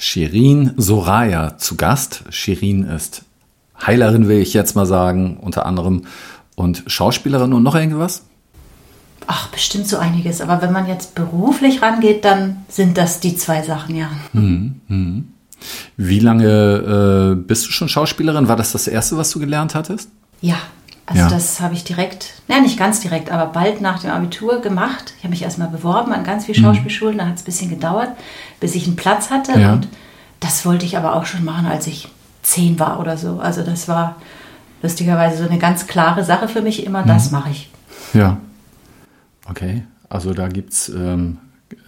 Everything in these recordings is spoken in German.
Shirin Soraya zu Gast. Shirin ist Heilerin, will ich jetzt mal sagen, unter anderem, und Schauspielerin und noch irgendwas? Ach, bestimmt so einiges. Aber wenn man jetzt beruflich rangeht, dann sind das die zwei Sachen, ja. Hm, hm. Wie lange äh, bist du schon Schauspielerin? War das das erste, was du gelernt hattest? Ja, also ja. das habe ich direkt, naja, nicht ganz direkt, aber bald nach dem Abitur gemacht. Ich habe mich erstmal beworben an ganz vielen mhm. Schauspielschulen. Da hat es ein bisschen gedauert, bis ich einen Platz hatte. Ja. Und das wollte ich aber auch schon machen, als ich zehn war oder so. Also das war lustigerweise so eine ganz klare Sache für mich immer, mhm. das mache ich. Ja. Okay. Also da gibt es ähm,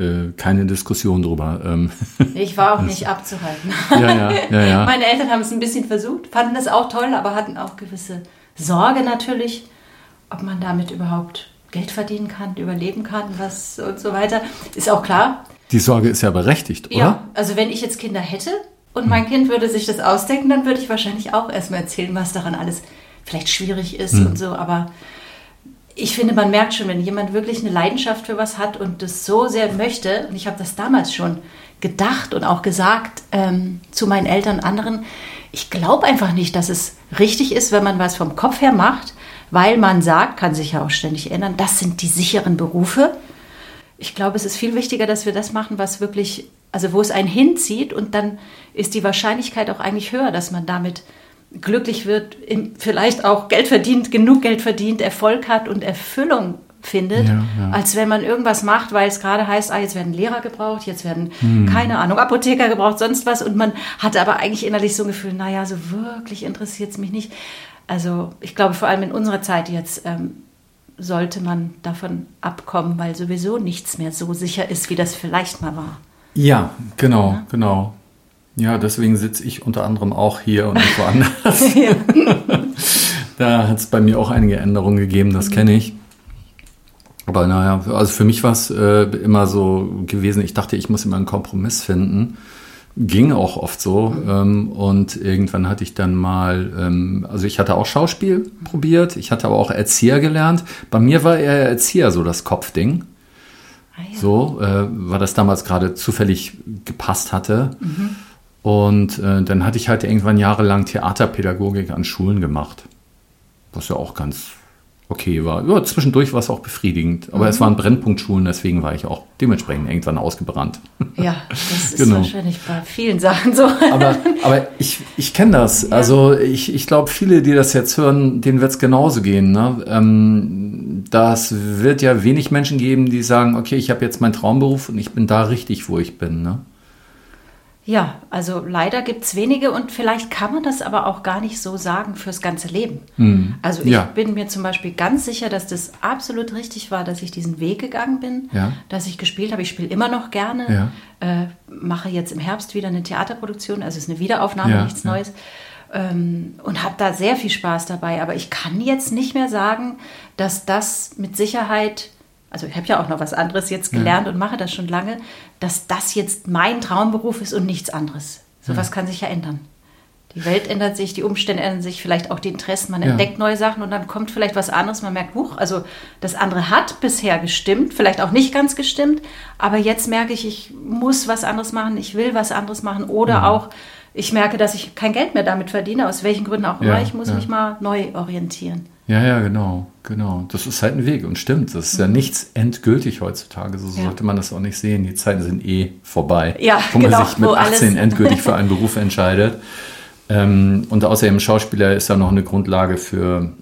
äh, keine Diskussion drüber. Ähm. Ich war auch nicht abzuhalten. Ja, ja, ja, ja. Meine Eltern haben es ein bisschen versucht, fanden es auch toll, aber hatten auch gewisse Sorge natürlich, ob man damit überhaupt Geld verdienen kann, überleben kann, was und so weiter. Ist auch klar. Die Sorge ist ja berechtigt, oder? Ja, also wenn ich jetzt Kinder hätte und mein Kind würde sich das ausdenken, dann würde ich wahrscheinlich auch erstmal erzählen, was daran alles vielleicht schwierig ist hm. und so. Aber ich finde, man merkt schon, wenn jemand wirklich eine Leidenschaft für was hat und das so sehr möchte, und ich habe das damals schon gedacht und auch gesagt ähm, zu meinen Eltern und anderen, ich glaube einfach nicht, dass es richtig ist, wenn man was vom Kopf her macht, weil man sagt, kann sich ja auch ständig ändern, das sind die sicheren Berufe. Ich glaube, es ist viel wichtiger, dass wir das machen, was wirklich, also wo es einen hinzieht und dann ist die Wahrscheinlichkeit auch eigentlich höher, dass man damit glücklich wird, vielleicht auch Geld verdient, genug Geld verdient, Erfolg hat und Erfüllung findet, ja, ja. als wenn man irgendwas macht, weil es gerade heißt, ah, jetzt werden Lehrer gebraucht, jetzt werden, hm. keine Ahnung, Apotheker gebraucht, sonst was. Und man hat aber eigentlich innerlich so ein Gefühl, naja, so wirklich interessiert es mich nicht. Also ich glaube, vor allem in unserer Zeit jetzt ähm, sollte man davon abkommen, weil sowieso nichts mehr so sicher ist, wie das vielleicht mal war. Ja, genau, ja? genau. Ja, deswegen sitze ich unter anderem auch hier und nicht woanders. da hat es bei mir auch einige Änderungen gegeben, das kenne ich. Aber naja, also für mich war es äh, immer so gewesen, ich dachte, ich muss immer einen Kompromiss finden. Ging auch oft so. Ähm, und irgendwann hatte ich dann mal, ähm, also ich hatte auch Schauspiel probiert, ich hatte aber auch Erzieher gelernt. Bei mir war eher Erzieher so das Kopfding. Ah, ja. So, äh, weil das damals gerade zufällig gepasst hatte. Mhm. Und äh, dann hatte ich halt irgendwann jahrelang Theaterpädagogik an Schulen gemacht. Was ja auch ganz okay war. Ja, zwischendurch war es auch befriedigend. Aber mhm. es waren Brennpunktschulen, deswegen war ich auch dementsprechend irgendwann ausgebrannt. Ja, das ist genau. wahrscheinlich bei vielen Sachen so. Aber, aber ich, ich kenne das. Ja. Also ich, ich glaube, viele, die das jetzt hören, denen wird es genauso gehen. Ne? Ähm, das wird ja wenig Menschen geben, die sagen, okay, ich habe jetzt meinen Traumberuf und ich bin da richtig, wo ich bin. Ne? Ja, also leider gibt es wenige und vielleicht kann man das aber auch gar nicht so sagen fürs ganze Leben. Mhm. Also ich ja. bin mir zum Beispiel ganz sicher, dass das absolut richtig war, dass ich diesen Weg gegangen bin, ja. dass ich gespielt habe. Ich spiele immer noch gerne, ja. äh, mache jetzt im Herbst wieder eine Theaterproduktion, also es ist eine Wiederaufnahme, nichts Neues. Ähm, und habe da sehr viel Spaß dabei. Aber ich kann jetzt nicht mehr sagen, dass das mit Sicherheit also ich habe ja auch noch was anderes jetzt gelernt ja. und mache das schon lange, dass das jetzt mein Traumberuf ist und nichts anderes. Sowas ja. kann sich ja ändern. Die Welt ändert sich, die Umstände ändern sich, vielleicht auch die Interessen. Man ja. entdeckt neue Sachen und dann kommt vielleicht was anderes. Man merkt, huch, also das andere hat bisher gestimmt, vielleicht auch nicht ganz gestimmt, aber jetzt merke ich, ich muss was anderes machen, ich will was anderes machen oder mhm. auch, ich merke, dass ich kein Geld mehr damit verdiene, aus welchen Gründen auch immer. ich muss mich mal neu orientieren. Ja, ja, genau, genau. Das ist halt ein Weg und stimmt. Das ist ja mhm. nichts endgültig heutzutage. So ja. sollte man das auch nicht sehen. Die Zeiten sind eh vorbei. Ja, wo genau, man sich mit 18 endgültig für einen Beruf entscheidet. Ähm, und außerdem Schauspieler ist ja noch eine Grundlage für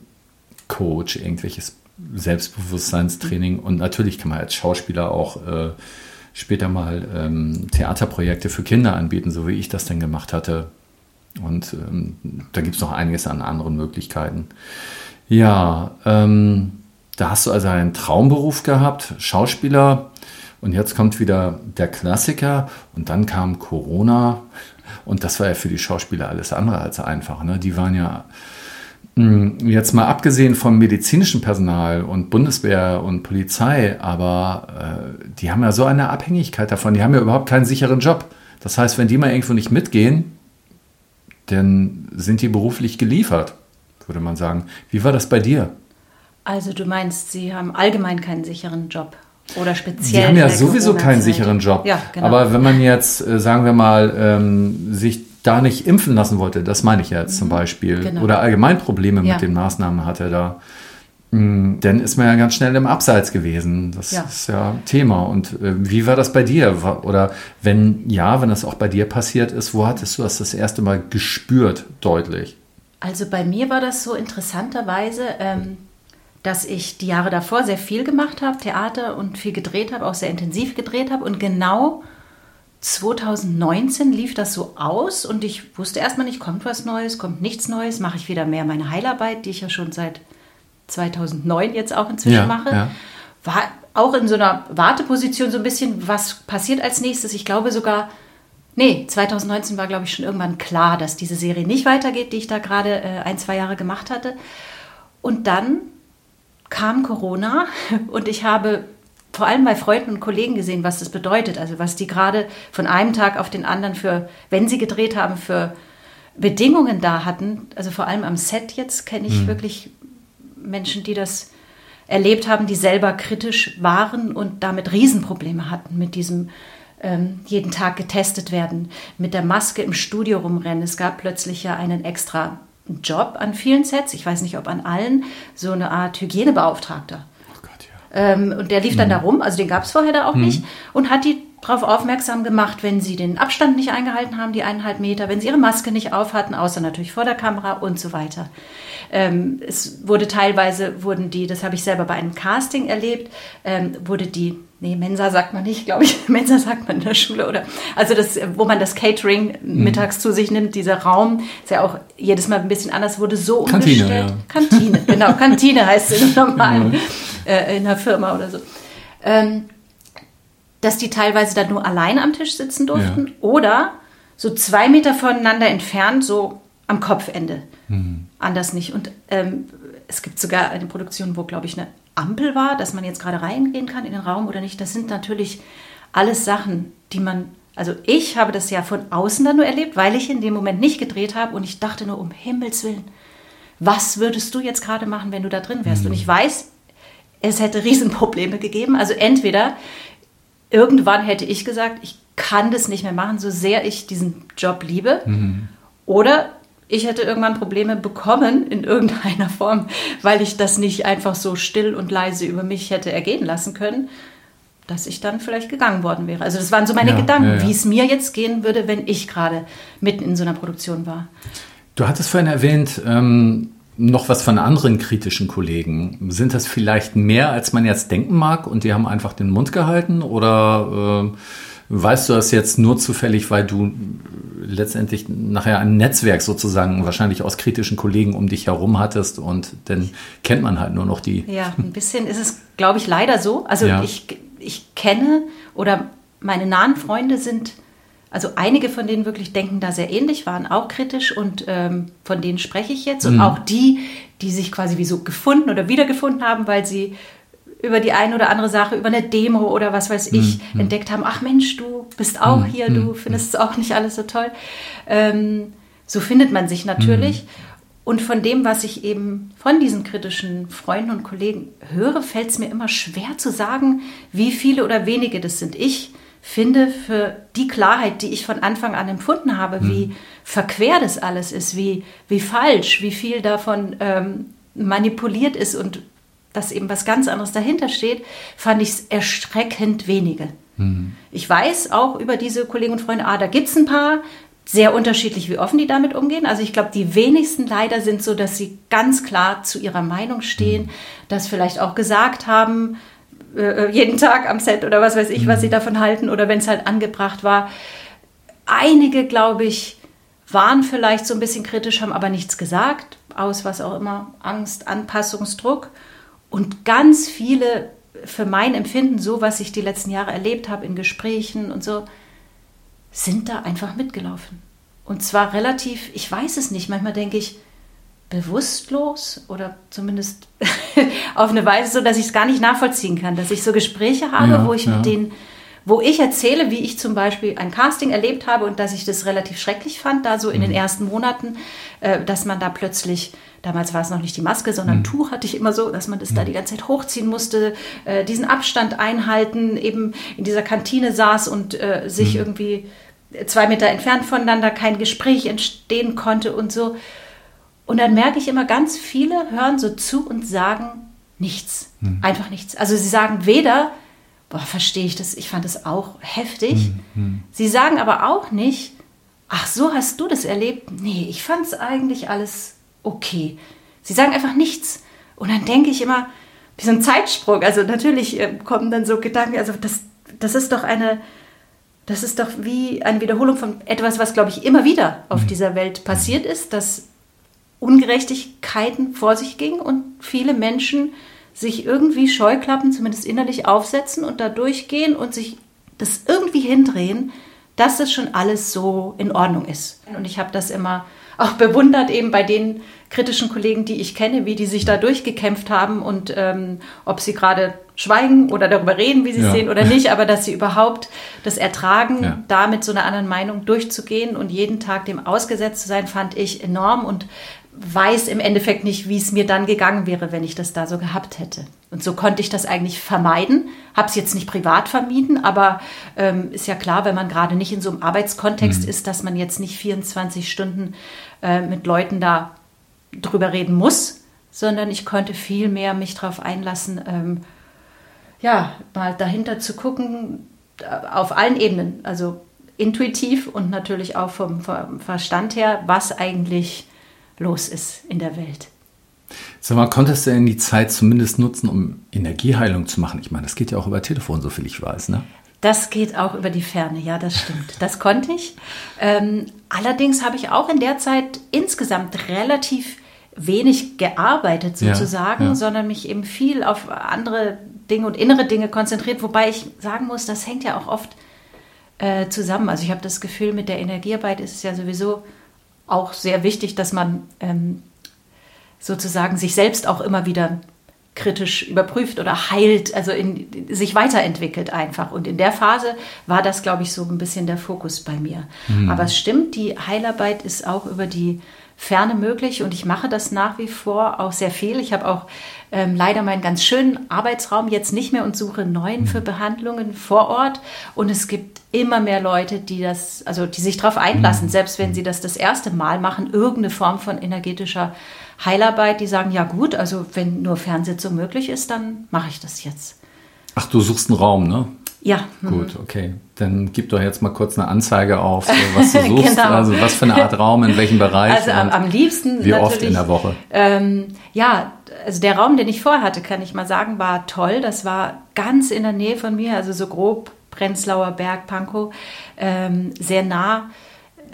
Coach, irgendwelches Selbstbewusstseinstraining. Und natürlich kann man als Schauspieler auch äh, später mal ähm, Theaterprojekte für Kinder anbieten, so wie ich das dann gemacht hatte. Und ähm, da gibt es noch einiges an anderen Möglichkeiten. Ja, ähm, da hast du also einen Traumberuf gehabt, Schauspieler. Und jetzt kommt wieder der Klassiker und dann kam Corona. Und das war ja für die Schauspieler alles andere als einfach. Ne? Die waren ja jetzt mal abgesehen vom medizinischen Personal und Bundeswehr und Polizei, aber äh, die haben ja so eine Abhängigkeit davon. Die haben ja überhaupt keinen sicheren Job. Das heißt, wenn die mal irgendwo nicht mitgehen, dann sind die beruflich geliefert, würde man sagen. Wie war das bei dir? Also du meinst, sie haben allgemein keinen sicheren Job oder speziell? Sie haben ja sowieso keinen sicheren Job. Ja, genau. Aber wenn man jetzt, äh, sagen wir mal, ähm, sich da nicht impfen lassen wollte, das meine ich jetzt mhm. zum Beispiel, genau. oder allgemein Probleme ja. mit den Maßnahmen hatte da, mm, dann ist man ja ganz schnell im Abseits gewesen. Das ja. ist ja Thema. Und äh, wie war das bei dir? Oder wenn ja, wenn das auch bei dir passiert ist, wo hattest du das das erste Mal gespürt, deutlich? Also bei mir war das so interessanterweise, ähm, dass ich die Jahre davor sehr viel gemacht habe, Theater und viel gedreht habe, auch sehr intensiv gedreht habe. Und genau 2019 lief das so aus und ich wusste erstmal nicht, kommt was Neues, kommt nichts Neues, mache ich wieder mehr meine Heilarbeit, die ich ja schon seit 2009 jetzt auch inzwischen ja, mache. Ja. War auch in so einer Warteposition so ein bisschen, was passiert als nächstes. Ich glaube sogar, nee, 2019 war, glaube ich, schon irgendwann klar, dass diese Serie nicht weitergeht, die ich da gerade äh, ein, zwei Jahre gemacht hatte. Und dann kam Corona und ich habe vor allem bei Freunden und Kollegen gesehen, was das bedeutet. Also was die gerade von einem Tag auf den anderen für, wenn sie gedreht haben, für Bedingungen da hatten. Also vor allem am Set jetzt kenne ich mhm. wirklich Menschen, die das erlebt haben, die selber kritisch waren und damit Riesenprobleme hatten mit diesem ähm, jeden Tag getestet werden, mit der Maske im Studio rumrennen. Es gab plötzlich ja einen extra Job an vielen Sets, ich weiß nicht, ob an allen, so eine Art Hygienebeauftragter. Ähm, und der lief dann mhm. da rum, also den gab es vorher da auch mhm. nicht, und hat die darauf aufmerksam gemacht, wenn sie den Abstand nicht eingehalten haben, die eineinhalb Meter, wenn sie ihre Maske nicht auf hatten, außer natürlich vor der Kamera und so weiter. Ähm, es wurde teilweise, wurden die, das habe ich selber bei einem Casting erlebt, ähm, wurde die, nee, Mensa sagt man nicht, glaube ich, Mensa sagt man in der Schule, oder? Also das, wo man das Catering mhm. mittags zu sich nimmt, dieser Raum, ist ja auch jedes Mal ein bisschen anders, wurde so Kantine, umgestellt. Ja. Kantine, genau, Kantine heißt es im normalen. Mhm äh, in einer Firma oder so. Ähm, dass die teilweise dann nur allein am Tisch sitzen durften ja. oder so zwei Meter voneinander entfernt, so am Kopfende. Mhm. Anders nicht. Und ähm, es gibt sogar eine Produktion, wo, glaube ich, eine Ampel war, dass man jetzt gerade reingehen kann in den Raum oder nicht. Das sind natürlich alles Sachen, die man. Also ich habe das ja von außen dann nur erlebt, weil ich in dem Moment nicht gedreht habe und ich dachte nur, um Himmels Willen, was würdest du jetzt gerade machen, wenn du da drin wärst? Mhm. Und ich weiß, es hätte Riesenprobleme gegeben. Also entweder irgendwann hätte ich gesagt, ich kann das nicht mehr machen, so sehr ich diesen Job liebe. Mhm. Oder ich hätte irgendwann Probleme bekommen in irgendeiner Form, weil ich das nicht einfach so still und leise über mich hätte ergehen lassen können, dass ich dann vielleicht gegangen worden wäre. Also das waren so meine ja, Gedanken, ja, ja. wie es mir jetzt gehen würde, wenn ich gerade mitten in so einer Produktion war. Du hattest vorhin erwähnt, ähm, noch was von anderen kritischen Kollegen. Sind das vielleicht mehr, als man jetzt denken mag und die haben einfach den Mund gehalten? Oder äh, weißt du das jetzt nur zufällig, weil du letztendlich nachher ein Netzwerk sozusagen wahrscheinlich aus kritischen Kollegen um dich herum hattest und dann kennt man halt nur noch die. Ja, ein bisschen ist es, glaube ich, leider so. Also ja. ich, ich kenne oder meine nahen Freunde sind also einige von denen wirklich denken da sehr ähnlich, waren auch kritisch und ähm, von denen spreche ich jetzt. Und mhm. auch die, die sich quasi wie so gefunden oder wiedergefunden haben, weil sie über die eine oder andere Sache, über eine Demo oder was weiß ich, mhm. entdeckt haben, ach Mensch, du bist auch mhm. hier, du mhm. findest es auch nicht alles so toll. Ähm, so findet man sich natürlich. Mhm. Und von dem, was ich eben von diesen kritischen Freunden und Kollegen höre, fällt es mir immer schwer zu sagen, wie viele oder wenige das sind. Ich finde, für die Klarheit, die ich von Anfang an empfunden habe, mhm. wie verquer das alles ist, wie, wie falsch, wie viel davon ähm, manipuliert ist und dass eben was ganz anderes dahinter steht, fand ich es erschreckend wenige. Mhm. Ich weiß auch über diese Kollegen und Freunde, ah, da gibt es ein paar, sehr unterschiedlich, wie offen die damit umgehen. Also ich glaube, die wenigsten leider sind so, dass sie ganz klar zu ihrer Meinung stehen, mhm. das vielleicht auch gesagt haben, äh, äh, jeden Tag am Set oder was weiß ich, was sie mhm. davon halten oder wenn es halt angebracht war. Einige, glaube ich, waren vielleicht so ein bisschen kritisch, haben aber nichts gesagt, aus was auch immer, Angst, Anpassungsdruck. Und ganz viele, für mein Empfinden, so was ich die letzten Jahre erlebt habe in Gesprächen und so, sind da einfach mitgelaufen. Und zwar relativ, ich weiß es nicht, manchmal denke ich, bewusstlos oder zumindest auf eine Weise so, dass ich es gar nicht nachvollziehen kann, dass ich so Gespräche habe, ja, wo ich ja. mit denen, wo ich erzähle, wie ich zum Beispiel ein Casting erlebt habe und dass ich das relativ schrecklich fand, da so in mhm. den ersten Monaten, äh, dass man da plötzlich, damals war es noch nicht die Maske, sondern mhm. Tuch hatte ich immer so, dass man das mhm. da die ganze Zeit hochziehen musste, äh, diesen Abstand einhalten, eben in dieser Kantine saß und äh, sich mhm. irgendwie zwei Meter entfernt voneinander kein Gespräch entstehen konnte und so. Und dann merke ich immer, ganz viele hören so zu und sagen nichts. Hm. Einfach nichts. Also sie sagen weder, boah, verstehe ich das, ich fand das auch heftig. Hm, hm. Sie sagen aber auch nicht, ach, so hast du das erlebt? Nee, ich fand es eigentlich alles okay. Sie sagen einfach nichts. Und dann denke ich immer, wie so ein Zeitsprung. Also natürlich äh, kommen dann so Gedanken, also das, das ist doch eine, das ist doch wie eine Wiederholung von etwas, was, glaube ich, immer wieder auf hm. dieser Welt passiert ist, dass Ungerechtigkeiten vor sich ging und viele Menschen sich irgendwie Scheuklappen zumindest innerlich aufsetzen und da durchgehen und sich das irgendwie hindrehen, dass das schon alles so in Ordnung ist. Und ich habe das immer auch bewundert, eben bei den kritischen Kollegen, die ich kenne, wie die sich da durchgekämpft haben und ähm, ob sie gerade schweigen oder darüber reden, wie sie es ja. sehen oder nicht, aber dass sie überhaupt das ertragen, ja. da mit so einer anderen Meinung durchzugehen und jeden Tag dem ausgesetzt zu sein, fand ich enorm und weiß im Endeffekt nicht, wie es mir dann gegangen wäre, wenn ich das da so gehabt hätte. Und so konnte ich das eigentlich vermeiden. Habe es jetzt nicht privat vermieden, aber ähm, ist ja klar, wenn man gerade nicht in so einem Arbeitskontext mhm. ist, dass man jetzt nicht 24 Stunden äh, mit Leuten da drüber reden muss, sondern ich konnte viel mehr mich darauf einlassen, ähm, ja, mal dahinter zu gucken, äh, auf allen Ebenen, also intuitiv und natürlich auch vom, vom Verstand her, was eigentlich los ist in der Welt. Sag mal, konntest du denn die Zeit zumindest nutzen, um Energieheilung zu machen? Ich meine, das geht ja auch über Telefon, so viel ich weiß, ne? Das geht auch über die Ferne, ja, das stimmt. Das konnte ich. Ähm, allerdings habe ich auch in der Zeit insgesamt relativ wenig gearbeitet sozusagen, ja, ja. sondern mich eben viel auf andere Dinge und innere Dinge konzentriert, wobei ich sagen muss, das hängt ja auch oft äh, zusammen. Also ich habe das Gefühl, mit der Energiearbeit ist es ja sowieso auch sehr wichtig, dass man ähm, sozusagen sich selbst auch immer wieder kritisch überprüft oder heilt, also in, sich weiterentwickelt einfach. Und in der Phase war das, glaube ich, so ein bisschen der Fokus bei mir. Mhm. Aber es stimmt, die Heilarbeit ist auch über die Ferne möglich und ich mache das nach wie vor auch sehr viel. Ich habe auch ähm, leider meinen ganz schönen Arbeitsraum jetzt nicht mehr und suche neuen für mhm. Behandlungen vor Ort. Und es gibt immer mehr Leute, die das, also die sich darauf einlassen, mhm. selbst wenn sie das das erste Mal machen, irgendeine Form von energetischer Heilarbeit, die sagen, ja gut, also wenn nur Fernsitzung möglich ist, dann mache ich das jetzt. Ach, du suchst einen Raum, ne? Ja. Gut, mhm. okay. Dann gib doch jetzt mal kurz eine Anzeige auf, so, was du suchst. genau. Also was für eine Art Raum, in welchem Bereich. Also am, am liebsten. Wie oft in der Woche? Ähm, ja, also der Raum, den ich vorher hatte, kann ich mal sagen, war toll. Das war ganz in der Nähe von mir, also so grob Prenzlauer Berg, Pankow, ähm, sehr nah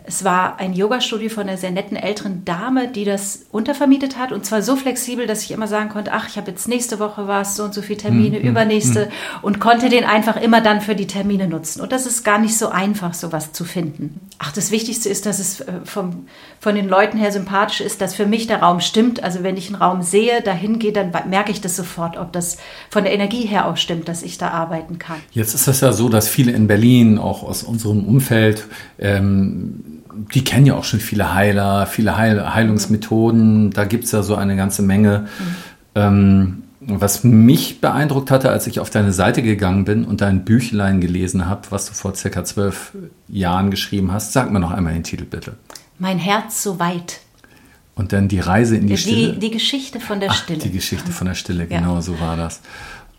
es war ein Yogastudio von einer sehr netten älteren Dame, die das untervermietet hat und zwar so flexibel, dass ich immer sagen konnte, ach, ich habe jetzt nächste Woche was, so und so viele Termine, mhm. übernächste mhm. und konnte den einfach immer dann für die Termine nutzen. Und das ist gar nicht so einfach, sowas zu finden. Ach, das Wichtigste ist, dass es äh, vom, von den Leuten her sympathisch ist, dass für mich der Raum stimmt. Also wenn ich einen Raum sehe, dahin gehe, dann merke ich das sofort, ob das von der Energie her auch stimmt, dass ich da arbeiten kann. Jetzt ist es ja so, dass viele in Berlin, auch aus unserem Umfeld, ähm, die kennen ja auch schon viele Heiler, viele Heil Heilungsmethoden. Da gibt es ja so eine ganze Menge. Mhm. Ähm, was mich beeindruckt hatte, als ich auf deine Seite gegangen bin und dein Büchlein gelesen habe, was du vor circa zwölf Jahren geschrieben hast, sag mir noch einmal den Titel bitte. Mein Herz so weit. Und dann die Reise in die, die Stille. Die Geschichte von der Ach, Stille. Die Geschichte von der Stille, genau ja. so war das.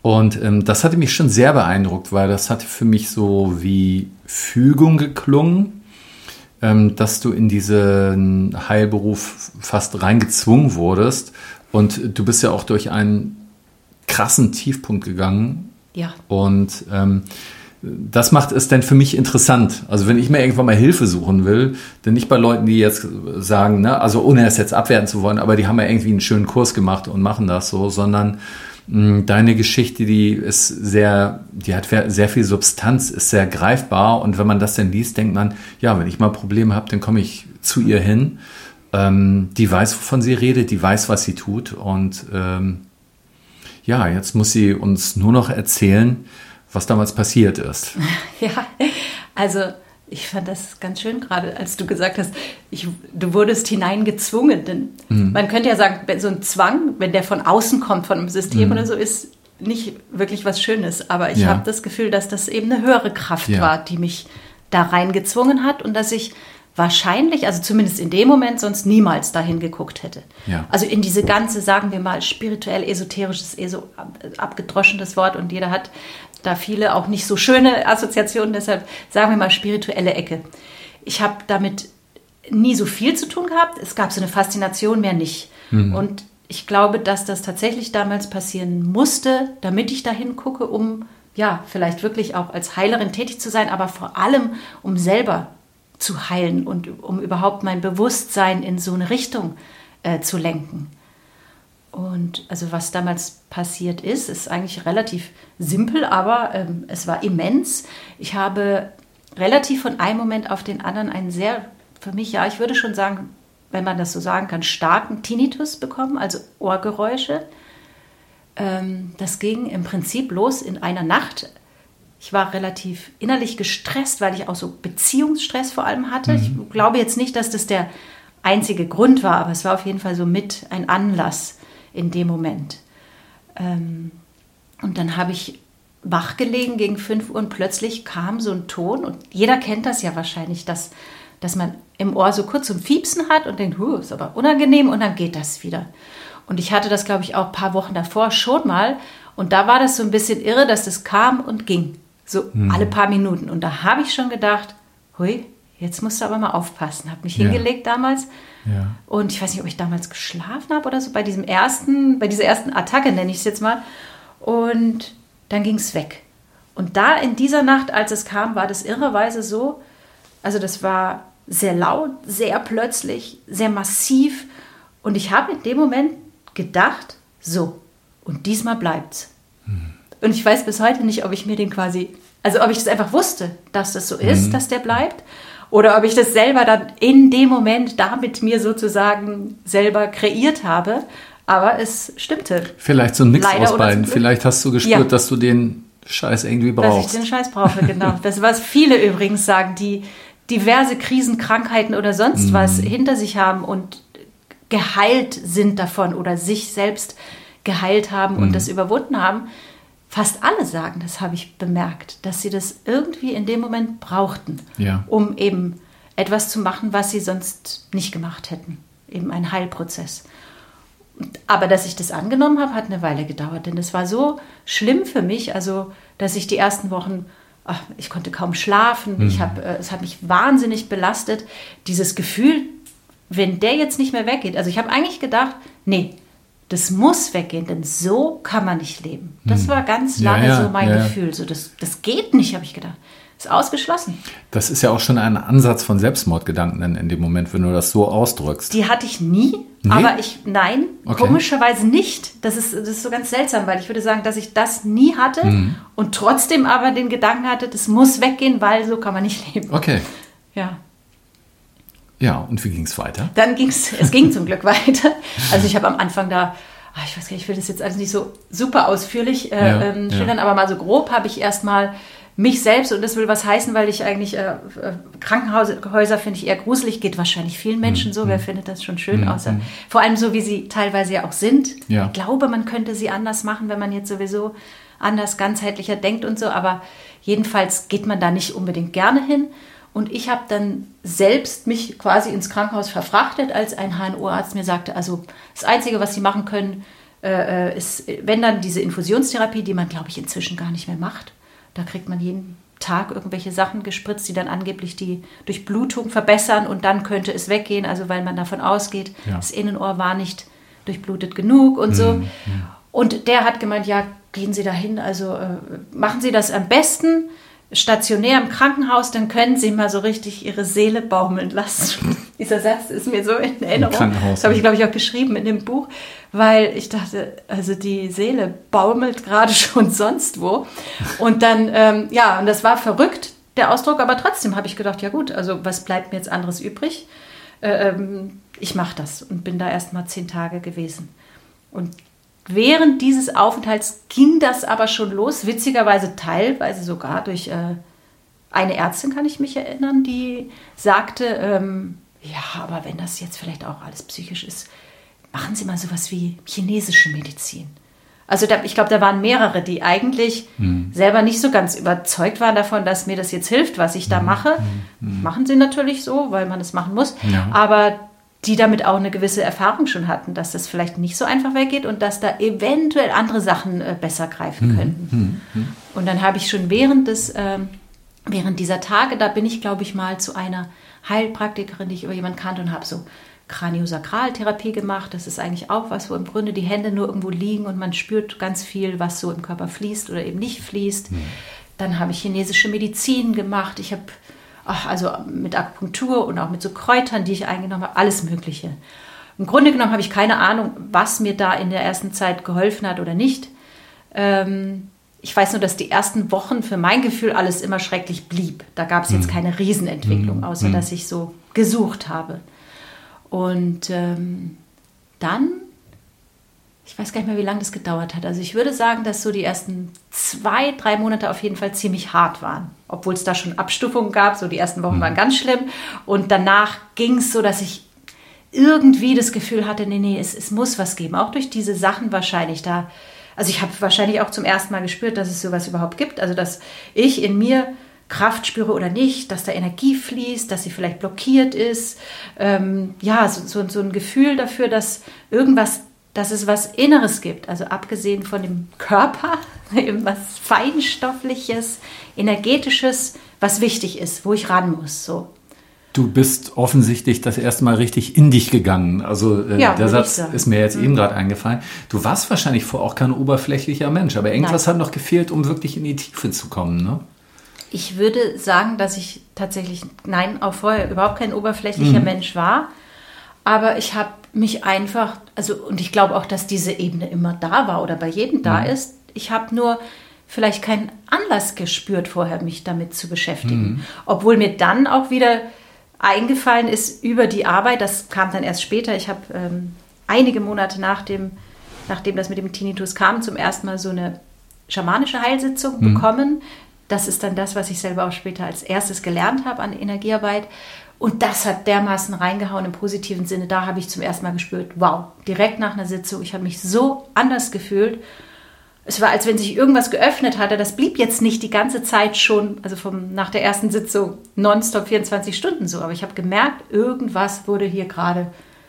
Und ähm, das hatte mich schon sehr beeindruckt, weil das hatte für mich so wie Fügung geklungen dass du in diesen Heilberuf fast reingezwungen wurdest. Und du bist ja auch durch einen krassen Tiefpunkt gegangen. Ja. Und ähm, das macht es denn für mich interessant. Also wenn ich mir irgendwann mal Hilfe suchen will, denn nicht bei Leuten, die jetzt sagen, ne, also ohne es jetzt abwerten zu wollen, aber die haben ja irgendwie einen schönen Kurs gemacht und machen das so, sondern deine Geschichte, die ist sehr, die hat sehr viel Substanz, ist sehr greifbar und wenn man das dann liest, denkt man, ja, wenn ich mal Probleme habe, dann komme ich zu ihr hin. Ähm, die weiß, wovon sie redet, die weiß, was sie tut und ähm, ja, jetzt muss sie uns nur noch erzählen, was damals passiert ist. Ja, also ich fand das ganz schön gerade, als du gesagt hast, ich, du wurdest hineingezwungen. Denn mhm. man könnte ja sagen, so ein Zwang, wenn der von außen kommt, von einem System mhm. oder so, ist nicht wirklich was Schönes. Aber ich ja. habe das Gefühl, dass das eben eine höhere Kraft ja. war, die mich da reingezwungen hat und dass ich wahrscheinlich, also zumindest in dem Moment, sonst niemals dahin geguckt hätte. Ja. Also in diese ganze, sagen wir mal, spirituell esoterisches, eh so abgedroschenes Wort und jeder hat da viele auch nicht so schöne Assoziationen, deshalb sagen wir mal spirituelle Ecke. Ich habe damit nie so viel zu tun gehabt. Es gab so eine Faszination, mehr nicht. Mhm. Und ich glaube, dass das tatsächlich damals passieren musste, damit ich dahin gucke, um ja, vielleicht wirklich auch als Heilerin tätig zu sein, aber vor allem, um selber zu heilen und um überhaupt mein Bewusstsein in so eine Richtung äh, zu lenken. Und also was damals passiert ist, ist eigentlich relativ simpel, aber ähm, es war immens. Ich habe relativ von einem Moment auf den anderen einen sehr, für mich ja, ich würde schon sagen, wenn man das so sagen kann, starken Tinnitus bekommen, also Ohrgeräusche. Ähm, das ging im Prinzip los in einer Nacht. Ich war relativ innerlich gestresst, weil ich auch so Beziehungsstress vor allem hatte. Mhm. Ich glaube jetzt nicht, dass das der einzige Grund war, aber es war auf jeden Fall so mit ein Anlass in dem Moment. Ähm, und dann habe ich wach gelegen gegen 5 Uhr und plötzlich kam so ein Ton und jeder kennt das ja wahrscheinlich, dass, dass man im Ohr so kurz zum Fiepsen hat und denkt, huh, ist aber unangenehm und dann geht das wieder. Und ich hatte das, glaube ich, auch ein paar Wochen davor schon mal und da war das so ein bisschen irre, dass das kam und ging. So hm. alle paar Minuten. Und da habe ich schon gedacht, hui, jetzt musst du aber mal aufpassen. Habe mich ja. hingelegt damals. Ja. Und ich weiß nicht, ob ich damals geschlafen habe oder so, bei diesem ersten, bei dieser ersten Attacke nenne ich es jetzt mal. Und dann ging es weg. Und da in dieser Nacht, als es kam, war das irrerweise so, also das war sehr laut, sehr plötzlich, sehr massiv. Und ich habe in dem Moment gedacht, so, und diesmal bleibt's. Hm. Und ich weiß bis heute nicht, ob ich mir den quasi, also ob ich das einfach wusste, dass das so ist, mhm. dass der bleibt. Oder ob ich das selber dann in dem Moment damit mir sozusagen selber kreiert habe. Aber es stimmte. Vielleicht so ein Mix Leider aus beiden. Vielleicht hast du gespürt, ja. dass du den Scheiß irgendwie brauchst. Dass ich den Scheiß brauche, genau. Das, was viele übrigens sagen, die diverse Krisen, Krankheiten oder sonst mhm. was hinter sich haben und geheilt sind davon oder sich selbst geheilt haben mhm. und das überwunden haben fast alle sagen, das habe ich bemerkt, dass sie das irgendwie in dem Moment brauchten, ja. um eben etwas zu machen, was sie sonst nicht gemacht hätten. Eben ein Heilprozess. Aber dass ich das angenommen habe, hat eine Weile gedauert, denn es war so schlimm für mich, also dass ich die ersten Wochen, ach, ich konnte kaum schlafen, mhm. ich hab, äh, es hat mich wahnsinnig belastet, dieses Gefühl, wenn der jetzt nicht mehr weggeht. Also ich habe eigentlich gedacht, nee, das muss weggehen, denn so kann man nicht leben. Das hm. war ganz lange ja, ja, so mein ja, Gefühl. So, das, das geht nicht, habe ich gedacht. Ist ausgeschlossen. Das ist ja auch schon ein Ansatz von Selbstmordgedanken in, in dem Moment, wenn du das so ausdrückst. Die hatte ich nie, nee? aber ich, nein, okay. komischerweise nicht. Das ist, das ist so ganz seltsam, weil ich würde sagen, dass ich das nie hatte mhm. und trotzdem aber den Gedanken hatte, das muss weggehen, weil so kann man nicht leben. Okay. Ja. Ja, und wie ging es weiter? Dann ging es, es ging zum Glück weiter. Also ich habe am Anfang da, ach, ich weiß gar nicht, ich will das jetzt alles nicht so super ausführlich äh, ja, ähm, schildern, ja. aber mal so grob habe ich erstmal mich selbst, und das will was heißen, weil ich eigentlich äh, äh Krankenhäuser finde ich eher gruselig, geht wahrscheinlich vielen Menschen mhm. so, wer mhm. findet das schon schön, mhm. außer mhm. vor allem so, wie sie teilweise ja auch sind. Ja. Ich glaube, man könnte sie anders machen, wenn man jetzt sowieso anders, ganzheitlicher denkt und so, aber jedenfalls geht man da nicht unbedingt gerne hin. Und ich habe dann selbst mich quasi ins Krankenhaus verfrachtet, als ein HNO-Arzt mir sagte, also das Einzige, was Sie machen können, äh, ist, wenn dann diese Infusionstherapie, die man, glaube ich, inzwischen gar nicht mehr macht. Da kriegt man jeden Tag irgendwelche Sachen gespritzt, die dann angeblich die Durchblutung verbessern und dann könnte es weggehen, also weil man davon ausgeht, ja. das Innenohr war nicht durchblutet genug und so. Mhm. Und der hat gemeint, ja, gehen Sie dahin, also äh, machen Sie das am besten stationär im Krankenhaus, dann können Sie mal so richtig Ihre Seele baumeln lassen. Dieser Satz ist mir so in Erinnerung. Das habe ich, glaube ich, auch geschrieben in dem Buch, weil ich dachte, also die Seele baumelt gerade schon sonst wo. Und dann, ähm, ja, und das war verrückt, der Ausdruck, aber trotzdem habe ich gedacht, ja gut, also was bleibt mir jetzt anderes übrig? Äh, ähm, ich mache das und bin da erst mal zehn Tage gewesen. Und Während dieses Aufenthalts ging das aber schon los, witzigerweise teilweise sogar durch äh, eine Ärztin, kann ich mich erinnern, die sagte, ähm, ja, aber wenn das jetzt vielleicht auch alles psychisch ist, machen Sie mal sowas wie chinesische Medizin. Also da, ich glaube, da waren mehrere, die eigentlich hm. selber nicht so ganz überzeugt waren davon, dass mir das jetzt hilft, was ich da hm. mache. Hm. Machen sie natürlich so, weil man es machen muss. Ja. Aber die damit auch eine gewisse Erfahrung schon hatten, dass das vielleicht nicht so einfach weggeht und dass da eventuell andere Sachen äh, besser greifen mhm. könnten. Mhm. Mhm. Und dann habe ich schon während des, äh, während dieser Tage, da bin ich, glaube ich, mal zu einer Heilpraktikerin, die ich über jemanden kannte und habe so Kraniosakraltherapie gemacht. Das ist eigentlich auch was, wo im Grunde die Hände nur irgendwo liegen und man spürt ganz viel, was so im Körper fließt oder eben nicht fließt. Mhm. Dann habe ich chinesische Medizin gemacht. Ich habe ach, also mit Akupunktur und auch mit so Kräutern, die ich eingenommen habe, alles Mögliche. Im Grunde genommen habe ich keine Ahnung, was mir da in der ersten Zeit geholfen hat oder nicht. Ähm, ich weiß nur, dass die ersten Wochen für mein Gefühl alles immer schrecklich blieb. Da gab es jetzt mhm. keine Riesenentwicklung, mhm. außer mhm. dass ich so gesucht habe. Und ähm, dann ich weiß gar nicht mehr, wie lange das gedauert hat. Also ich würde sagen, dass so die ersten zwei, drei Monate auf jeden Fall ziemlich hart waren. Obwohl es da schon Abstufungen gab. So die ersten Wochen mhm. waren ganz schlimm. Und danach ging es so, dass ich irgendwie das Gefühl hatte, nee, nee, es, es muss was geben. Auch durch diese Sachen wahrscheinlich da. Also ich habe wahrscheinlich auch zum ersten Mal gespürt, dass es sowas überhaupt gibt. Also dass ich in mir Kraft spüre oder nicht, dass da Energie fließt, dass sie vielleicht blockiert ist. Ähm, ja, so, so, so ein Gefühl dafür, dass irgendwas dass es was Inneres gibt, also abgesehen von dem Körper, was Feinstoffliches, Energetisches, was wichtig ist, wo ich ran muss. So. Du bist offensichtlich das erste Mal richtig in dich gegangen. Also äh, ja, der Satz ist mir jetzt mhm. eben gerade eingefallen. Du warst wahrscheinlich vorher auch kein oberflächlicher Mensch, aber irgendwas Nein. hat noch gefehlt, um wirklich in die Tiefe zu kommen, ne? Ich würde sagen, dass ich tatsächlich, nein, auch vorher überhaupt kein oberflächlicher mhm. Mensch war. Aber ich habe mich einfach, also und ich glaube auch, dass diese Ebene immer da war oder bei jedem da mhm. ist. Ich habe nur vielleicht keinen Anlass gespürt vorher, mich damit zu beschäftigen. Mhm. Obwohl mir dann auch wieder eingefallen ist über die Arbeit, das kam dann erst später. Ich habe ähm, einige Monate nach dem, nachdem das mit dem Tinnitus kam, zum ersten Mal so eine schamanische Heilsitzung mhm. bekommen. Das ist dann das, was ich selber auch später als erstes gelernt habe an Energiearbeit. Und das hat dermaßen reingehauen im positiven Sinne. Da habe ich zum ersten Mal gespürt, wow, direkt nach einer Sitzung, ich habe mich so anders gefühlt. Es war, als wenn sich irgendwas geöffnet hatte. Das blieb jetzt nicht die ganze Zeit schon, also vom, nach der ersten Sitzung nonstop 24 Stunden so. Aber ich habe gemerkt, irgendwas wurde hier gerade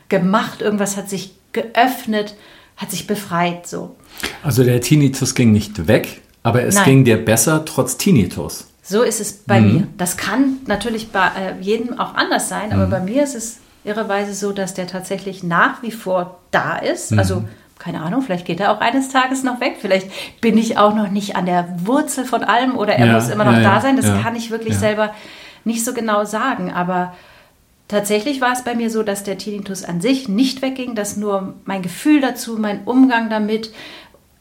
gemacht, irgendwas hat sich geöffnet, hat sich befreit so. Also der Tinnitus ging nicht weg, aber es Nein. ging dir besser trotz Tinnitus. So ist es bei mhm. mir. Das kann natürlich bei äh, jedem auch anders sein, aber mhm. bei mir ist es irreweise so, dass der tatsächlich nach wie vor da ist. Mhm. Also keine Ahnung, vielleicht geht er auch eines Tages noch weg. Vielleicht bin ich auch noch nicht an der Wurzel von allem oder er ja, muss immer noch ja, da sein. Das kann ich wirklich selber nicht so genau sagen. Aber tatsächlich war es bei mir so, dass der Tinnitus an sich nicht wegging, dass nur mein Gefühl dazu, mein Umgang damit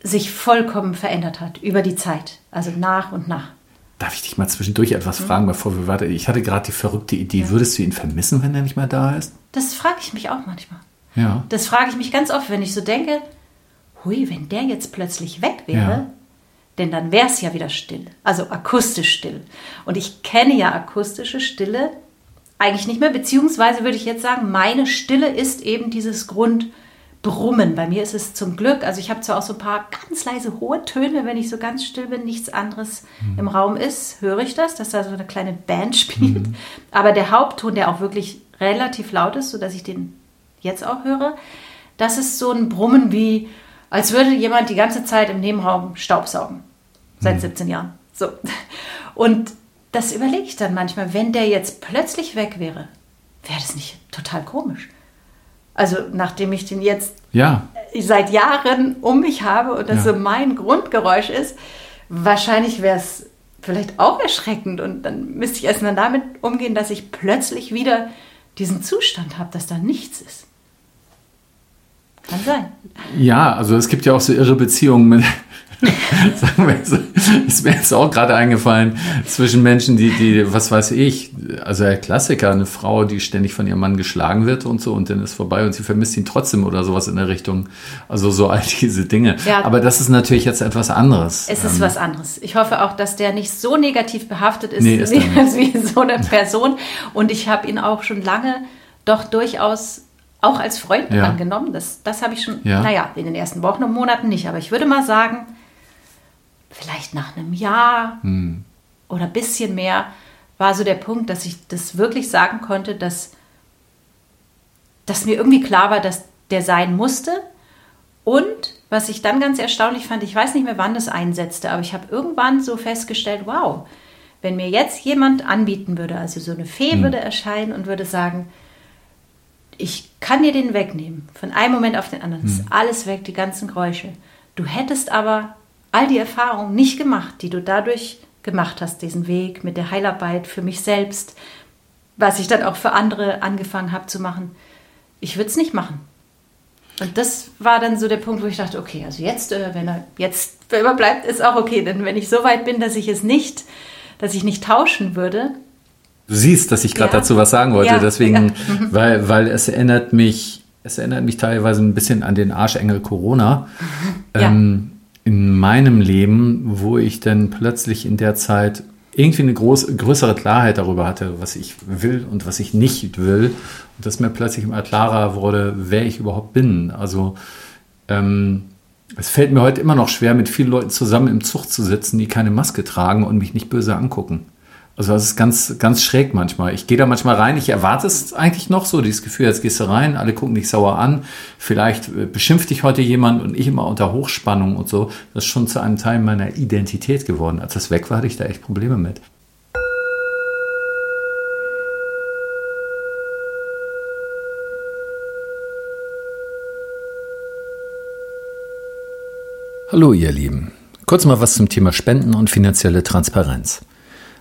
sich vollkommen verändert hat über die Zeit. Also nach und nach. Darf ich dich mal zwischendurch etwas mhm. fragen, bevor wir weiter? Ich hatte gerade die verrückte Idee, ja. würdest du ihn vermissen, wenn er nicht mehr da ist? Das frage ich mich auch manchmal. Ja. Das frage ich mich ganz oft, wenn ich so denke, hui, wenn der jetzt plötzlich weg wäre, ja. denn dann wäre es ja wieder still. Also akustisch still. Und ich kenne ja akustische Stille eigentlich nicht mehr, beziehungsweise würde ich jetzt sagen, meine Stille ist eben dieses Grund, Brummen. Bei mir ist es zum Glück, also ich habe zwar auch so ein paar ganz leise hohe Töne, wenn ich so ganz still bin, nichts anderes mhm. im Raum ist, höre ich das, dass da so eine kleine Band spielt. Mhm. Aber der Hauptton, der auch wirklich relativ laut ist, sodass ich den jetzt auch höre, das ist so ein Brummen wie, als würde jemand die ganze Zeit im Nebenraum Staubsaugen. Seit mhm. 17 Jahren. So. Und das überlege ich dann manchmal, wenn der jetzt plötzlich weg wäre, wäre das nicht total komisch. Also nachdem ich den jetzt ja. seit Jahren um mich habe und das ja. so mein Grundgeräusch ist, wahrscheinlich wäre es vielleicht auch erschreckend. Und dann müsste ich erstmal damit umgehen, dass ich plötzlich wieder diesen Zustand habe, dass da nichts ist. Kann sein. Ja, also es gibt ja auch so irre Beziehungen mit, ist mir jetzt auch gerade eingefallen, zwischen Menschen, die, die, was weiß ich, also der Klassiker, eine Frau, die ständig von ihrem Mann geschlagen wird und so und dann ist vorbei und sie vermisst ihn trotzdem oder sowas in der Richtung. Also so all diese Dinge. Ja, Aber das ist natürlich jetzt etwas anderes. Es ist ähm, was anderes. Ich hoffe auch, dass der nicht so negativ behaftet ist, nee, ist wie so eine Person. Und ich habe ihn auch schon lange doch durchaus auch als Freund ja. angenommen. Das, das habe ich schon, ja. naja, in den ersten Wochen und Monaten nicht. Aber ich würde mal sagen, vielleicht nach einem Jahr hm. oder ein bisschen mehr war so der Punkt, dass ich das wirklich sagen konnte, dass, dass mir irgendwie klar war, dass der sein musste. Und was ich dann ganz erstaunlich fand, ich weiß nicht mehr, wann das einsetzte, aber ich habe irgendwann so festgestellt, wow, wenn mir jetzt jemand anbieten würde, also so eine Fee hm. würde erscheinen und würde sagen, ich kann dir den wegnehmen, von einem Moment auf den anderen, hm. ist alles weg, die ganzen Geräusche. Du hättest aber all die Erfahrungen nicht gemacht, die du dadurch gemacht hast, diesen Weg mit der Heilarbeit für mich selbst, was ich dann auch für andere angefangen habe zu machen. Ich würde es nicht machen. Und das war dann so der Punkt, wo ich dachte, okay, also jetzt, äh, wenn er jetzt immer bleibt, ist auch okay. Denn wenn ich so weit bin, dass ich es nicht, dass ich nicht tauschen würde. Du siehst, dass ich gerade ja. dazu was sagen wollte, ja. deswegen, ja. weil, weil es erinnert mich, es erinnert mich teilweise ein bisschen an den Arschengel Corona. Ähm, in meinem Leben, wo ich dann plötzlich in der Zeit irgendwie eine groß, größere Klarheit darüber hatte, was ich will und was ich nicht will. Und dass mir plötzlich immer klarer wurde, wer ich überhaupt bin. Also ähm, es fällt mir heute immer noch schwer, mit vielen Leuten zusammen im Zug zu sitzen, die keine Maske tragen und mich nicht böse angucken. Also das ist ganz, ganz schräg manchmal. Ich gehe da manchmal rein, ich erwarte es eigentlich noch so, dieses Gefühl, jetzt gehst du rein, alle gucken dich sauer an, vielleicht äh, beschimpft dich heute jemand und ich immer unter Hochspannung und so. Das ist schon zu einem Teil meiner Identität geworden. Als das weg war, hatte ich da echt Probleme mit. Hallo ihr Lieben. Kurz mal was zum Thema Spenden und finanzielle Transparenz.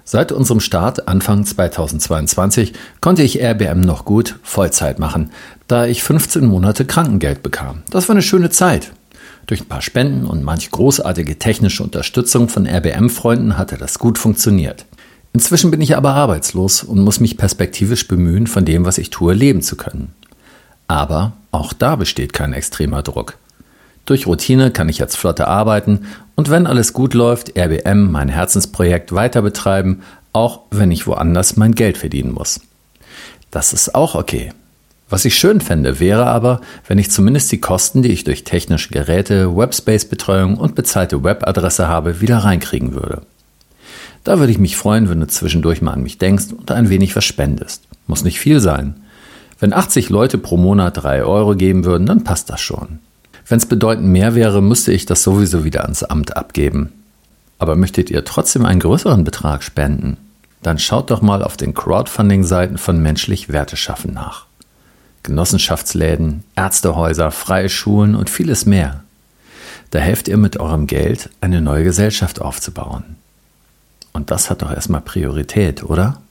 Seit unserem Start Anfang 2022 konnte ich RBM noch gut Vollzeit machen, da ich 15 Monate Krankengeld bekam. Das war eine schöne Zeit. Durch ein paar Spenden und manch großartige technische Unterstützung von RBM-Freunden hatte das gut funktioniert. Inzwischen bin ich aber arbeitslos und muss mich perspektivisch bemühen, von dem, was ich tue, leben zu können. Aber auch da besteht kein extremer Druck. Durch Routine kann ich jetzt flotter arbeiten und wenn alles gut läuft, RBM, mein Herzensprojekt, weiter betreiben, auch wenn ich woanders mein Geld verdienen muss. Das ist auch okay. Was ich schön fände, wäre aber, wenn ich zumindest die Kosten, die ich durch technische Geräte, Webspace-Betreuung und bezahlte Webadresse habe, wieder reinkriegen würde. Da würde ich mich freuen, wenn du zwischendurch mal an mich denkst und ein wenig was spendest. Muss nicht viel sein. Wenn 80 Leute pro Monat 3 Euro geben würden, dann passt das schon. Wenn es bedeutend mehr wäre, müsste ich das sowieso wieder ans Amt abgeben. Aber möchtet ihr trotzdem einen größeren Betrag spenden? Dann schaut doch mal auf den Crowdfunding-Seiten von Menschlich Werte schaffen nach. Genossenschaftsläden, Ärztehäuser, freie Schulen und vieles mehr. Da helft ihr mit eurem Geld, eine neue Gesellschaft aufzubauen. Und das hat doch erstmal Priorität, oder?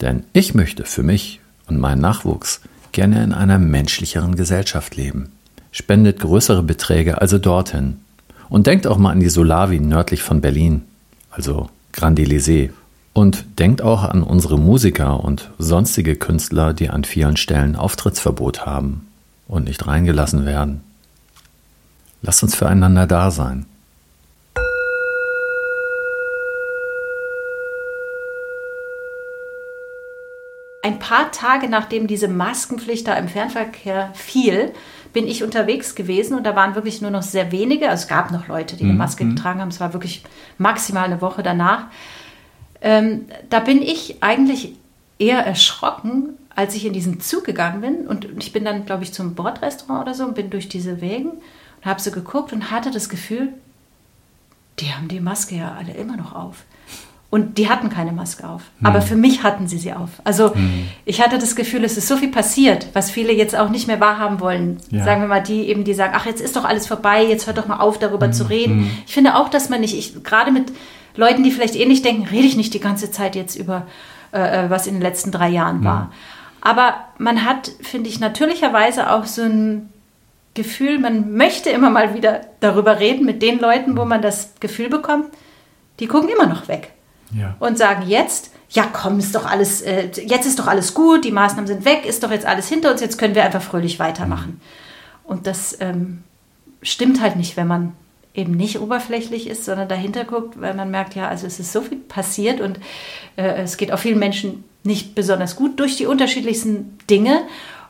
Denn ich möchte für mich und meinen Nachwuchs gerne in einer menschlicheren Gesellschaft leben. Spendet größere Beträge also dorthin. Und denkt auch mal an die Solawi nördlich von Berlin, also Grand Elysée. Und denkt auch an unsere Musiker und sonstige Künstler, die an vielen Stellen Auftrittsverbot haben und nicht reingelassen werden. Lasst uns füreinander da sein. Ein paar Tage nachdem diese Maskenpflicht da im Fernverkehr fiel, bin ich unterwegs gewesen und da waren wirklich nur noch sehr wenige. Also es gab noch Leute, die eine mhm, Maske mhm. getragen haben. Es war wirklich maximal eine Woche danach. Ähm, da bin ich eigentlich eher erschrocken, als ich in diesen Zug gegangen bin. Und ich bin dann, glaube ich, zum Bordrestaurant oder so und bin durch diese Wegen und habe so geguckt und hatte das Gefühl, die haben die Maske ja alle immer noch auf. Und die hatten keine Maske auf. Hm. Aber für mich hatten sie sie auf. Also hm. ich hatte das Gefühl, es ist so viel passiert, was viele jetzt auch nicht mehr wahrhaben wollen. Ja. Sagen wir mal die eben, die sagen, ach, jetzt ist doch alles vorbei, jetzt hört doch mal auf, darüber hm. zu reden. Hm. Ich finde auch, dass man nicht, ich, gerade mit Leuten, die vielleicht ähnlich denken, rede ich nicht die ganze Zeit jetzt über, äh, äh was in den letzten drei Jahren war. Mhm. Aber man hat, finde ich, natürlicherweise auch so ein Gefühl, man möchte immer mal wieder darüber reden mit den Leuten, wo man das Gefühl bekommt, die gucken immer noch weg. Ja. Und sagen jetzt, ja komm, ist doch alles, äh, jetzt ist doch alles gut, die Maßnahmen sind weg, ist doch jetzt alles hinter uns, jetzt können wir einfach fröhlich weitermachen. Und das ähm, stimmt halt nicht, wenn man eben nicht oberflächlich ist, sondern dahinter guckt, weil man merkt, ja, also es ist so viel passiert und äh, es geht auch vielen Menschen nicht besonders gut durch die unterschiedlichsten Dinge.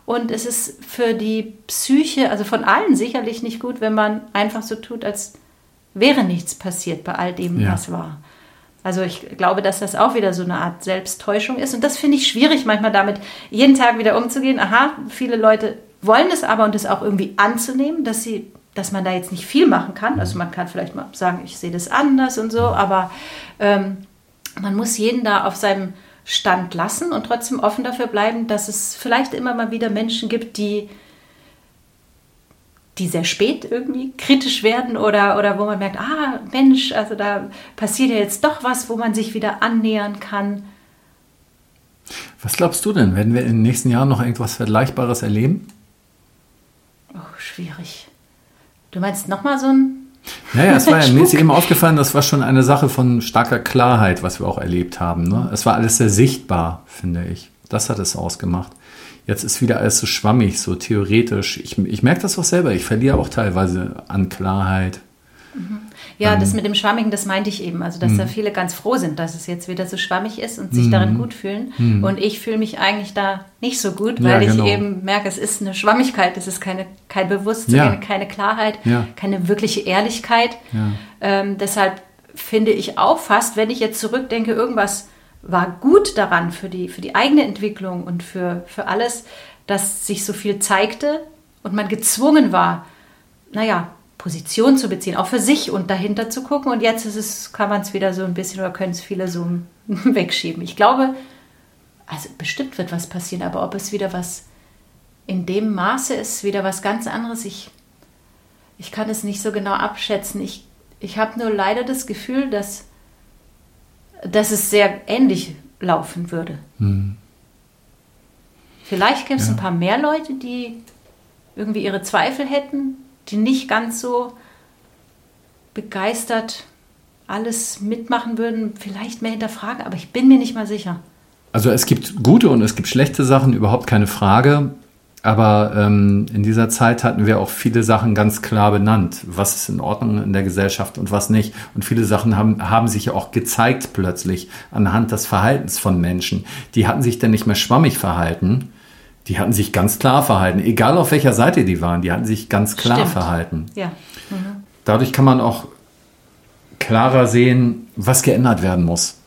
Und es ist für die Psyche, also von allen sicherlich nicht gut, wenn man einfach so tut, als wäre nichts passiert bei all dem, ja. was war. Also ich glaube, dass das auch wieder so eine Art Selbsttäuschung ist. Und das finde ich schwierig, manchmal damit jeden Tag wieder umzugehen. Aha, viele Leute wollen es aber und es auch irgendwie anzunehmen, dass sie, dass man da jetzt nicht viel machen kann. Also man kann vielleicht mal sagen, ich sehe das anders und so, aber ähm, man muss jeden da auf seinem Stand lassen und trotzdem offen dafür bleiben, dass es vielleicht immer mal wieder Menschen gibt, die die sehr spät irgendwie kritisch werden oder, oder wo man merkt, ah Mensch, also da passiert ja jetzt doch was, wo man sich wieder annähern kann. Was glaubst du denn? Werden wir in den nächsten Jahren noch irgendwas Vergleichbares erleben? Oh, schwierig. Du meinst nochmal so ein. Naja, es war ja, mir ist eben aufgefallen, das war schon eine Sache von starker Klarheit, was wir auch erlebt haben. Ne? Es war alles sehr sichtbar, finde ich. Das hat es ausgemacht. Jetzt ist wieder alles so schwammig, so theoretisch. Ich, ich merke das auch selber. Ich verliere auch teilweise an Klarheit. Mhm. Ja, ähm, das mit dem Schwammigen, das meinte ich eben. Also, dass da mhm. viele ganz froh sind, dass es jetzt wieder so schwammig ist und sich mhm. darin gut fühlen. Und ich fühle mich eigentlich da nicht so gut, weil ja, genau. ich eben merke, es ist eine Schwammigkeit, es ist keine, kein Bewusstsein, ja. keine Klarheit, ja. keine wirkliche Ehrlichkeit. Ähm, deshalb finde ich auch fast, wenn ich jetzt zurückdenke, irgendwas war gut daran für die, für die eigene Entwicklung und für, für alles, dass sich so viel zeigte und man gezwungen war, naja, Position zu beziehen, auch für sich und dahinter zu gucken. Und jetzt ist es, kann man es wieder so ein bisschen oder können es viele so wegschieben. Ich glaube, also bestimmt wird was passieren, aber ob es wieder was in dem Maße ist, wieder was ganz anderes, ich, ich kann es nicht so genau abschätzen. Ich, ich habe nur leider das Gefühl, dass dass es sehr ähnlich laufen würde. Hm. Vielleicht gäbe es ja. ein paar mehr Leute, die irgendwie ihre Zweifel hätten, die nicht ganz so begeistert alles mitmachen würden, vielleicht mehr hinterfragen, aber ich bin mir nicht mal sicher. Also es gibt gute und es gibt schlechte Sachen, überhaupt keine Frage. Aber ähm, in dieser Zeit hatten wir auch viele Sachen ganz klar benannt, was ist in Ordnung in der Gesellschaft und was nicht. Und viele Sachen haben, haben sich ja auch gezeigt plötzlich anhand des Verhaltens von Menschen. Die hatten sich dann nicht mehr schwammig verhalten, die hatten sich ganz klar verhalten, egal auf welcher Seite die waren, die hatten sich ganz klar Stimmt. verhalten. Ja. Mhm. Dadurch kann man auch klarer sehen, was geändert werden muss.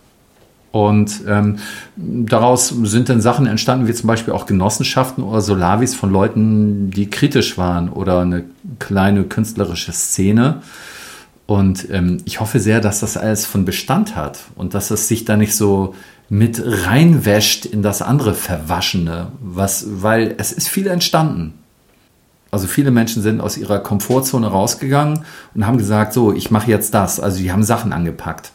Und ähm, daraus sind dann Sachen entstanden, wie zum Beispiel auch Genossenschaften oder Solavis von Leuten, die kritisch waren oder eine kleine künstlerische Szene. Und ähm, ich hoffe sehr, dass das alles von Bestand hat und dass es sich da nicht so mit reinwäscht in das andere Verwaschene, was, weil es ist viel entstanden. Also viele Menschen sind aus ihrer Komfortzone rausgegangen und haben gesagt, so, ich mache jetzt das. Also die haben Sachen angepackt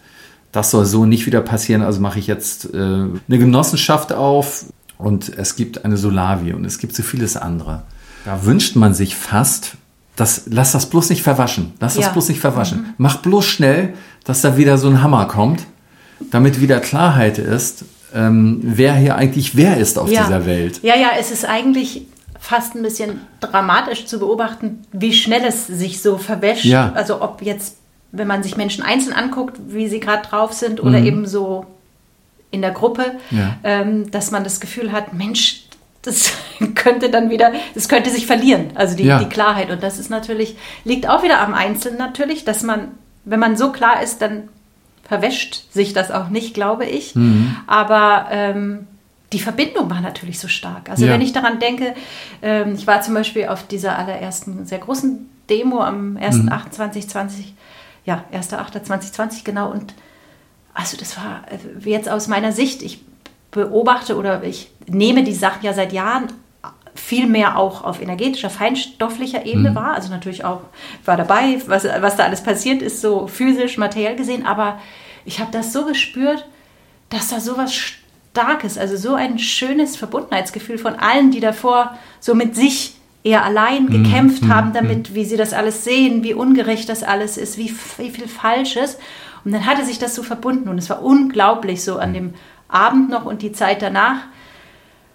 das soll so nicht wieder passieren, also mache ich jetzt äh, eine Genossenschaft auf und es gibt eine Solavi und es gibt so vieles andere. Da wünscht man sich fast, dass, lass das bloß nicht verwaschen, lass das ja. bloß nicht verwaschen. Mhm. Mach bloß schnell, dass da wieder so ein Hammer kommt, damit wieder Klarheit ist, ähm, wer hier eigentlich wer ist auf ja. dieser Welt. Ja, ja, es ist eigentlich fast ein bisschen dramatisch zu beobachten, wie schnell es sich so verwäscht. Ja. Also ob jetzt wenn man sich Menschen einzeln anguckt, wie sie gerade drauf sind oder mhm. eben so in der Gruppe, ja. ähm, dass man das Gefühl hat, Mensch, das könnte dann wieder, das könnte sich verlieren, also die, ja. die Klarheit. Und das ist natürlich, liegt auch wieder am Einzelnen natürlich, dass man, wenn man so klar ist, dann verwäscht sich das auch nicht, glaube ich. Mhm. Aber ähm, die Verbindung war natürlich so stark. Also ja. wenn ich daran denke, ähm, ich war zum Beispiel auf dieser allerersten sehr großen Demo am 1.8.2020 mhm ja, 1.8.2020 genau. Und also das war äh, jetzt aus meiner Sicht, ich beobachte oder ich nehme die Sachen ja seit Jahren viel mehr auch auf energetischer, feinstofflicher Ebene mhm. wahr. Also natürlich auch war dabei, was, was da alles passiert ist, so physisch, materiell gesehen, aber ich habe das so gespürt, dass da sowas Starkes, also so ein schönes Verbundenheitsgefühl von allen, die davor so mit sich eher allein mhm. gekämpft mm, haben damit, mm. wie sie das alles sehen, wie ungerecht das alles ist, wie, wie viel Falsches. Und dann hatte sich das so verbunden und es war unglaublich so an dem Abend noch und die Zeit danach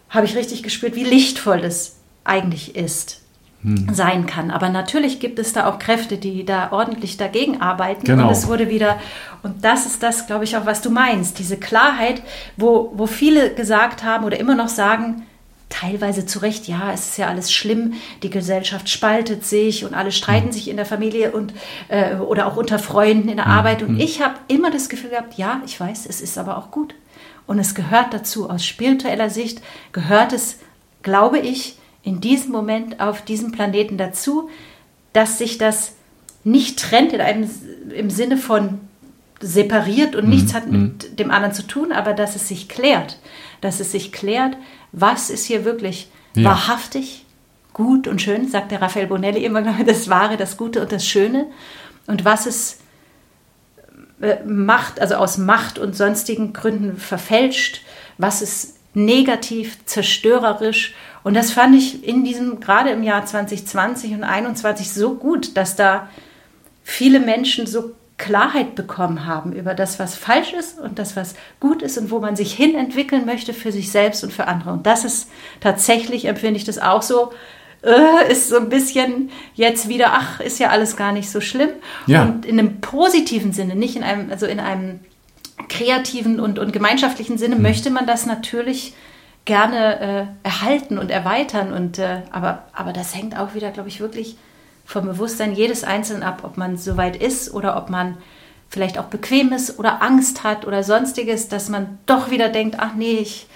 habe ich richtig gespürt, wie lichtvoll das eigentlich ist, hm. sein kann. Aber natürlich gibt es da auch Kräfte, die da ordentlich dagegen arbeiten. Genau. Und es wurde wieder, und das ist das, glaube ich, auch, was du meinst, diese Klarheit, wo, wo viele gesagt haben oder immer noch sagen, teilweise zu Recht, ja, es ist ja alles schlimm, die Gesellschaft spaltet sich und alle streiten hm. sich in der Familie und äh, oder auch unter Freunden in der hm. Arbeit. Und hm. ich habe immer das Gefühl gehabt, ja, ich weiß, es ist aber auch gut. Und es gehört dazu, aus spiritueller Sicht gehört es, glaube ich, in diesem Moment auf diesem Planeten dazu, dass sich das nicht trennt in einem, im Sinne von separiert und mhm. nichts hat mit mhm. dem anderen zu tun, aber dass es sich klärt, dass es sich klärt, was ist hier wirklich ja. wahrhaftig, gut und schön, sagt der Raphael Bonelli immer, das Wahre, das Gute und das Schöne und was ist äh, Macht, also aus Macht und sonstigen Gründen verfälscht, was ist negativ, zerstörerisch. Und das fand ich in diesem, gerade im Jahr 2020 und 2021 so gut, dass da viele Menschen so Klarheit bekommen haben über das, was falsch ist und das, was gut ist und wo man sich hin entwickeln möchte für sich selbst und für andere. Und das ist tatsächlich, empfinde ich das auch so, äh, ist so ein bisschen jetzt wieder, ach, ist ja alles gar nicht so schlimm. Ja. Und in einem positiven Sinne, nicht in einem, also in einem kreativen und, und gemeinschaftlichen Sinne mhm. möchte man das natürlich gerne äh, erhalten und erweitern. Und, äh, aber, aber das hängt auch wieder, glaube ich, wirklich vom Bewusstsein jedes Einzelnen ab, ob man so weit ist oder ob man vielleicht auch bequem ist oder Angst hat oder sonstiges, dass man doch wieder denkt, ach nee, ich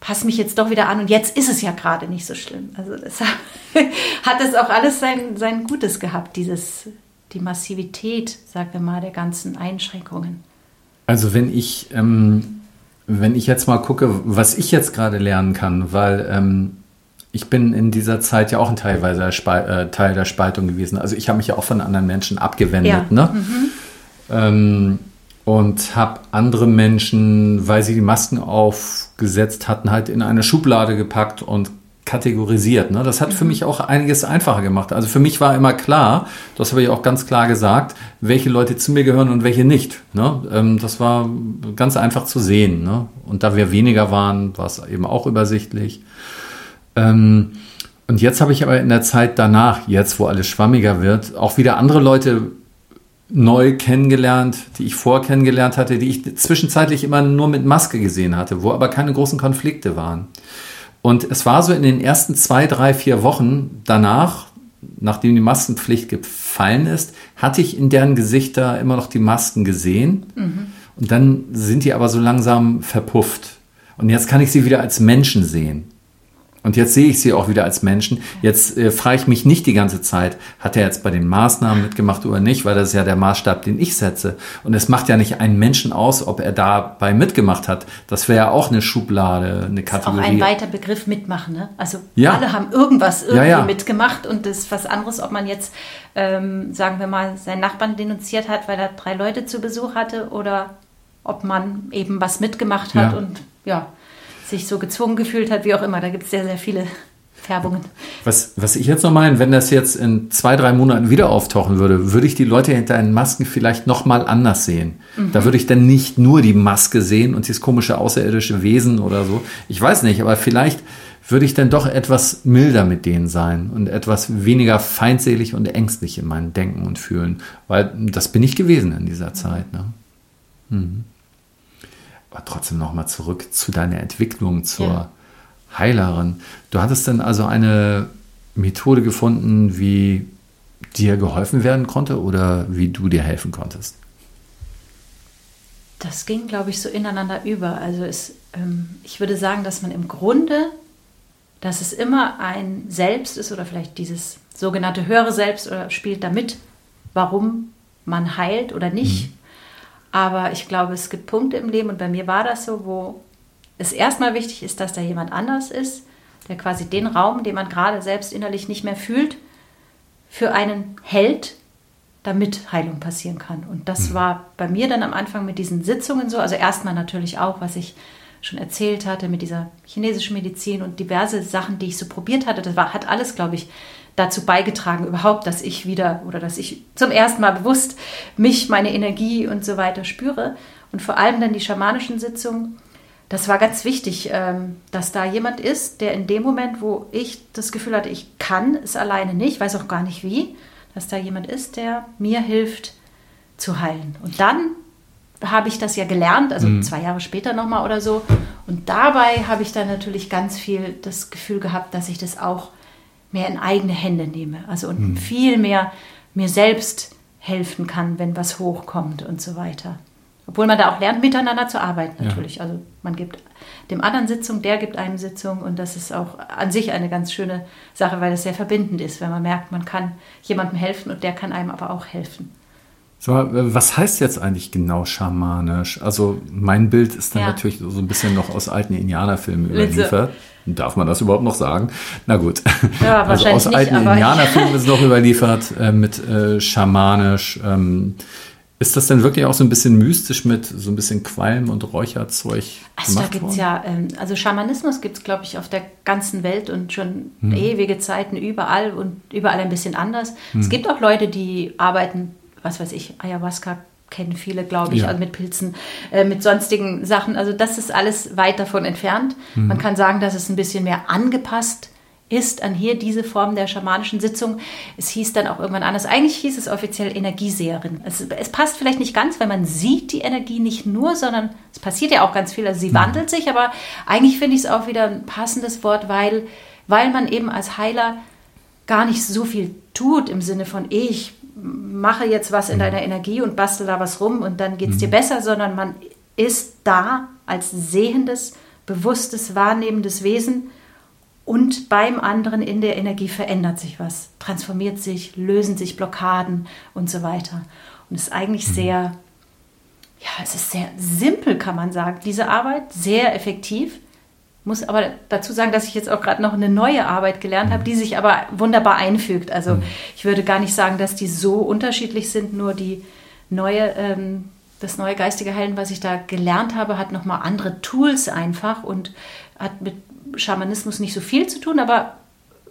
passe mich jetzt doch wieder an und jetzt ist es ja gerade nicht so schlimm. Also deshalb hat es auch alles sein, sein Gutes gehabt, dieses, die Massivität, sagen wir mal, der ganzen Einschränkungen. Also wenn ich, ähm, wenn ich jetzt mal gucke, was ich jetzt gerade lernen kann, weil ähm, ich bin in dieser Zeit ja auch ein teilweise äh, Teil der Spaltung gewesen. Also ich habe mich ja auch von anderen Menschen abgewendet. Ja. Ne? Mhm. Ähm, und habe andere Menschen, weil sie die Masken aufgesetzt hatten, halt in eine Schublade gepackt und kategorisiert. Ne? Das hat für mhm. mich auch einiges einfacher gemacht. Also für mich war immer klar, das habe ich auch ganz klar gesagt, welche Leute zu mir gehören und welche nicht. Ne? Ähm, das war ganz einfach zu sehen. Ne? Und da wir weniger waren, war es eben auch übersichtlich. Ähm, und jetzt habe ich aber in der Zeit danach, jetzt wo alles schwammiger wird, auch wieder andere Leute neu kennengelernt, die ich vorher kennengelernt hatte, die ich zwischenzeitlich immer nur mit Maske gesehen hatte, wo aber keine großen Konflikte waren. Und es war so in den ersten zwei, drei, vier Wochen danach, nachdem die Maskenpflicht gefallen ist, hatte ich in deren Gesichter immer noch die Masken gesehen. Mhm. Und dann sind die aber so langsam verpufft. Und jetzt kann ich sie wieder als Menschen sehen. Und jetzt sehe ich sie auch wieder als Menschen. Jetzt äh, frage ich mich nicht die ganze Zeit, hat er jetzt bei den Maßnahmen mitgemacht oder nicht, weil das ist ja der Maßstab, den ich setze. Und es macht ja nicht einen Menschen aus, ob er dabei mitgemacht hat. Das wäre ja auch eine Schublade, eine Kategorie. Das ist auch ein weiter Begriff mitmachen. Ne? Also ja. alle haben irgendwas irgendwie ja, ja. mitgemacht und das ist was anderes, ob man jetzt, ähm, sagen wir mal, seinen Nachbarn denunziert hat, weil er drei Leute zu Besuch hatte oder ob man eben was mitgemacht hat und ja sich so gezwungen gefühlt hat, wie auch immer. Da gibt es sehr, sehr viele Färbungen. Was, was ich jetzt noch meine, wenn das jetzt in zwei, drei Monaten wieder auftauchen würde, würde ich die Leute hinter den Masken vielleicht noch mal anders sehen. Mhm. Da würde ich dann nicht nur die Maske sehen und dieses komische außerirdische Wesen oder so. Ich weiß nicht, aber vielleicht würde ich dann doch etwas milder mit denen sein und etwas weniger feindselig und ängstlich in meinem Denken und Fühlen, weil das bin ich gewesen in dieser Zeit. Ne? Mhm aber trotzdem nochmal zurück zu deiner Entwicklung zur ja. Heilerin. Du hattest dann also eine Methode gefunden, wie dir geholfen werden konnte oder wie du dir helfen konntest? Das ging, glaube ich, so ineinander über. Also es, ähm, ich würde sagen, dass man im Grunde, dass es immer ein Selbst ist oder vielleicht dieses sogenannte höhere Selbst oder spielt damit, warum man heilt oder nicht. Mhm. Aber ich glaube, es gibt Punkte im Leben und bei mir war das so, wo es erstmal wichtig ist, dass da jemand anders ist, der quasi den Raum, den man gerade selbst innerlich nicht mehr fühlt, für einen hält, damit Heilung passieren kann. Und das mhm. war bei mir dann am Anfang mit diesen Sitzungen so. Also erstmal natürlich auch, was ich schon erzählt hatte mit dieser chinesischen Medizin und diverse Sachen, die ich so probiert hatte. Das war, hat alles, glaube ich, dazu beigetragen, überhaupt, dass ich wieder oder dass ich zum ersten Mal bewusst mich, meine Energie und so weiter spüre. Und vor allem dann die schamanischen Sitzungen. Das war ganz wichtig, ähm, dass da jemand ist, der in dem Moment, wo ich das Gefühl hatte, ich kann es alleine nicht, weiß auch gar nicht wie, dass da jemand ist, der mir hilft zu heilen. Und dann habe ich das ja gelernt, also mhm. zwei Jahre später nochmal oder so. Und dabei habe ich dann natürlich ganz viel das Gefühl gehabt, dass ich das auch mehr in eigene Hände nehme. Also und mhm. viel mehr mir selbst helfen kann, wenn was hochkommt und so weiter. Obwohl man da auch lernt, miteinander zu arbeiten natürlich. Ja. Also man gibt dem anderen Sitzung, der gibt einem Sitzung und das ist auch an sich eine ganz schöne Sache, weil es sehr verbindend ist, wenn man merkt, man kann jemandem helfen und der kann einem aber auch helfen. So, was heißt jetzt eigentlich genau schamanisch? Also mein Bild ist dann ja. natürlich so ein bisschen noch aus alten Indianerfilmen überliefert. Darf man das überhaupt noch sagen? Na gut. Ja, also aus alten Indianerfilmen ist noch überliefert äh, mit äh, schamanisch. Ähm, ist das denn wirklich auch so ein bisschen mystisch mit so ein bisschen Qualm und Räucherzeug? Also da gibt es ja, ähm, also Schamanismus gibt es, glaube ich, auf der ganzen Welt und schon hm. ewige Zeiten überall und überall ein bisschen anders. Hm. Es gibt auch Leute, die arbeiten, was weiß ich, Ayahuasca kennen viele, glaube ich, ja. mit Pilzen, äh, mit sonstigen Sachen. Also das ist alles weit davon entfernt. Hm. Man kann sagen, dass es ein bisschen mehr angepasst ist an hier diese Form der schamanischen Sitzung. Es hieß dann auch irgendwann anders. Eigentlich hieß es offiziell Energieseherin. Es, es, passt vielleicht nicht ganz, weil man sieht die Energie nicht nur, sondern es passiert ja auch ganz viel. Also sie mhm. wandelt sich, aber eigentlich finde ich es auch wieder ein passendes Wort, weil, weil man eben als Heiler gar nicht so viel tut im Sinne von ich mache jetzt was in mhm. deiner Energie und bastel da was rum und dann geht es dir mhm. besser, sondern man ist da als sehendes, bewusstes, wahrnehmendes Wesen und beim anderen in der Energie verändert sich was, transformiert sich, lösen sich Blockaden und so weiter. Und es ist eigentlich mhm. sehr, ja, es ist sehr simpel, kann man sagen, diese Arbeit, sehr effektiv. Muss aber dazu sagen, dass ich jetzt auch gerade noch eine neue Arbeit gelernt habe, mhm. die sich aber wunderbar einfügt. Also mhm. ich würde gar nicht sagen, dass die so unterschiedlich sind, nur die neue, ähm, das neue geistige Heilen, was ich da gelernt habe, hat nochmal andere Tools einfach und hat mit Schamanismus nicht so viel zu tun, aber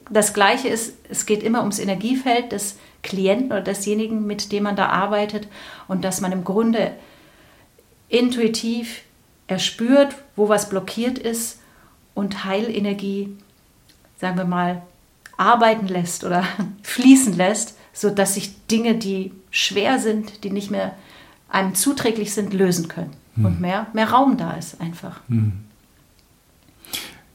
das Gleiche ist, es geht immer ums Energiefeld des Klienten oder desjenigen, mit dem man da arbeitet und dass man im Grunde intuitiv erspürt, wo was blockiert ist und Heilenergie, sagen wir mal, arbeiten lässt oder fließen lässt, sodass sich Dinge, die schwer sind, die nicht mehr einem zuträglich sind, lösen können. Hm. Und mehr, mehr Raum da ist einfach. Hm.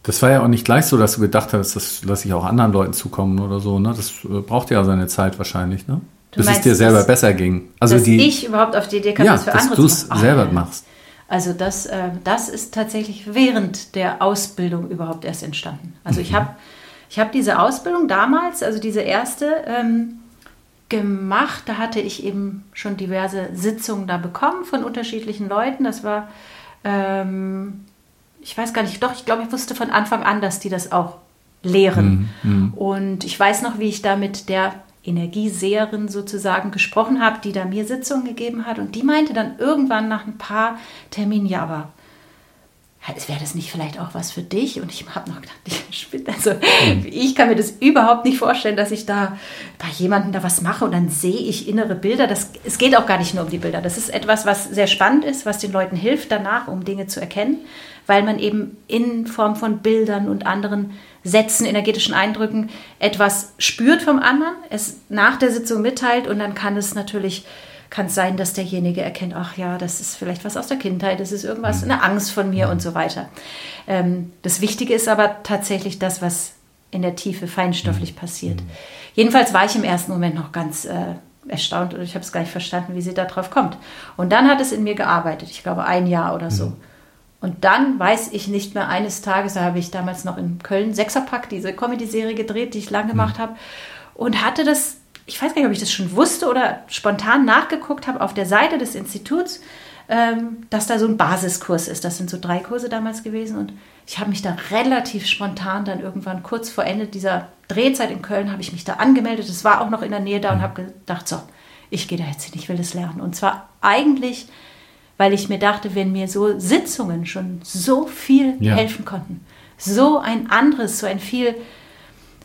Das war ja auch nicht gleich so, dass du gedacht hast, das lasse ich auch anderen Leuten zukommen oder so. Ne? Das äh, braucht ja seine Zeit wahrscheinlich, ne? Du Bis meinst, es dir selber dass, besser ging. Also dass die, ich überhaupt auf die Idee kam, ja, das für dass andere zu machen. Dass du es selber machst. Also das, äh, das ist tatsächlich während der Ausbildung überhaupt erst entstanden. Also mhm. ich habe ich hab diese Ausbildung damals, also diese erste, ähm, gemacht. Da hatte ich eben schon diverse Sitzungen da bekommen von unterschiedlichen Leuten. Das war ähm, ich weiß gar nicht, doch, ich glaube, ich wusste von Anfang an, dass die das auch lehren. Mhm, mhm. Und ich weiß noch, wie ich da mit der Energieseherin sozusagen gesprochen habe, die da mir Sitzungen gegeben hat. Und die meinte dann irgendwann nach ein paar Terminen, ja, aber wäre das nicht vielleicht auch was für dich? Und ich habe noch gedacht, ich, also, mhm. ich kann mir das überhaupt nicht vorstellen, dass ich da bei jemandem da was mache und dann sehe ich innere Bilder. Das, es geht auch gar nicht nur um die Bilder. Das ist etwas, was sehr spannend ist, was den Leuten hilft danach, um Dinge zu erkennen weil man eben in Form von Bildern und anderen Sätzen, energetischen Eindrücken etwas spürt vom anderen, es nach der Sitzung mitteilt und dann kann es natürlich kann es sein, dass derjenige erkennt, ach ja, das ist vielleicht was aus der Kindheit, das ist irgendwas, mhm. eine Angst von mir und so weiter. Ähm, das Wichtige ist aber tatsächlich das, was in der Tiefe feinstofflich mhm. passiert. Jedenfalls war ich im ersten Moment noch ganz äh, erstaunt und ich habe es gar nicht verstanden, wie sie da drauf kommt. Und dann hat es in mir gearbeitet, ich glaube ein Jahr oder so. Mhm. Und dann weiß ich nicht mehr, eines Tages, da habe ich damals noch in Köln Sechserpack, diese Comedy-Serie gedreht, die ich lang gemacht mhm. habe. Und hatte das, ich weiß gar nicht, ob ich das schon wusste oder spontan nachgeguckt habe auf der Seite des Instituts, ähm, dass da so ein Basiskurs ist. Das sind so drei Kurse damals gewesen. Und ich habe mich da relativ spontan dann irgendwann kurz vor Ende dieser Drehzeit in Köln, habe ich mich da angemeldet. Das war auch noch in der Nähe da und mhm. habe gedacht, so, ich gehe da jetzt hin, ich will das lernen. Und zwar eigentlich, weil ich mir dachte, wenn mir so Sitzungen schon so viel ja. helfen konnten, so ein anderes, so ein viel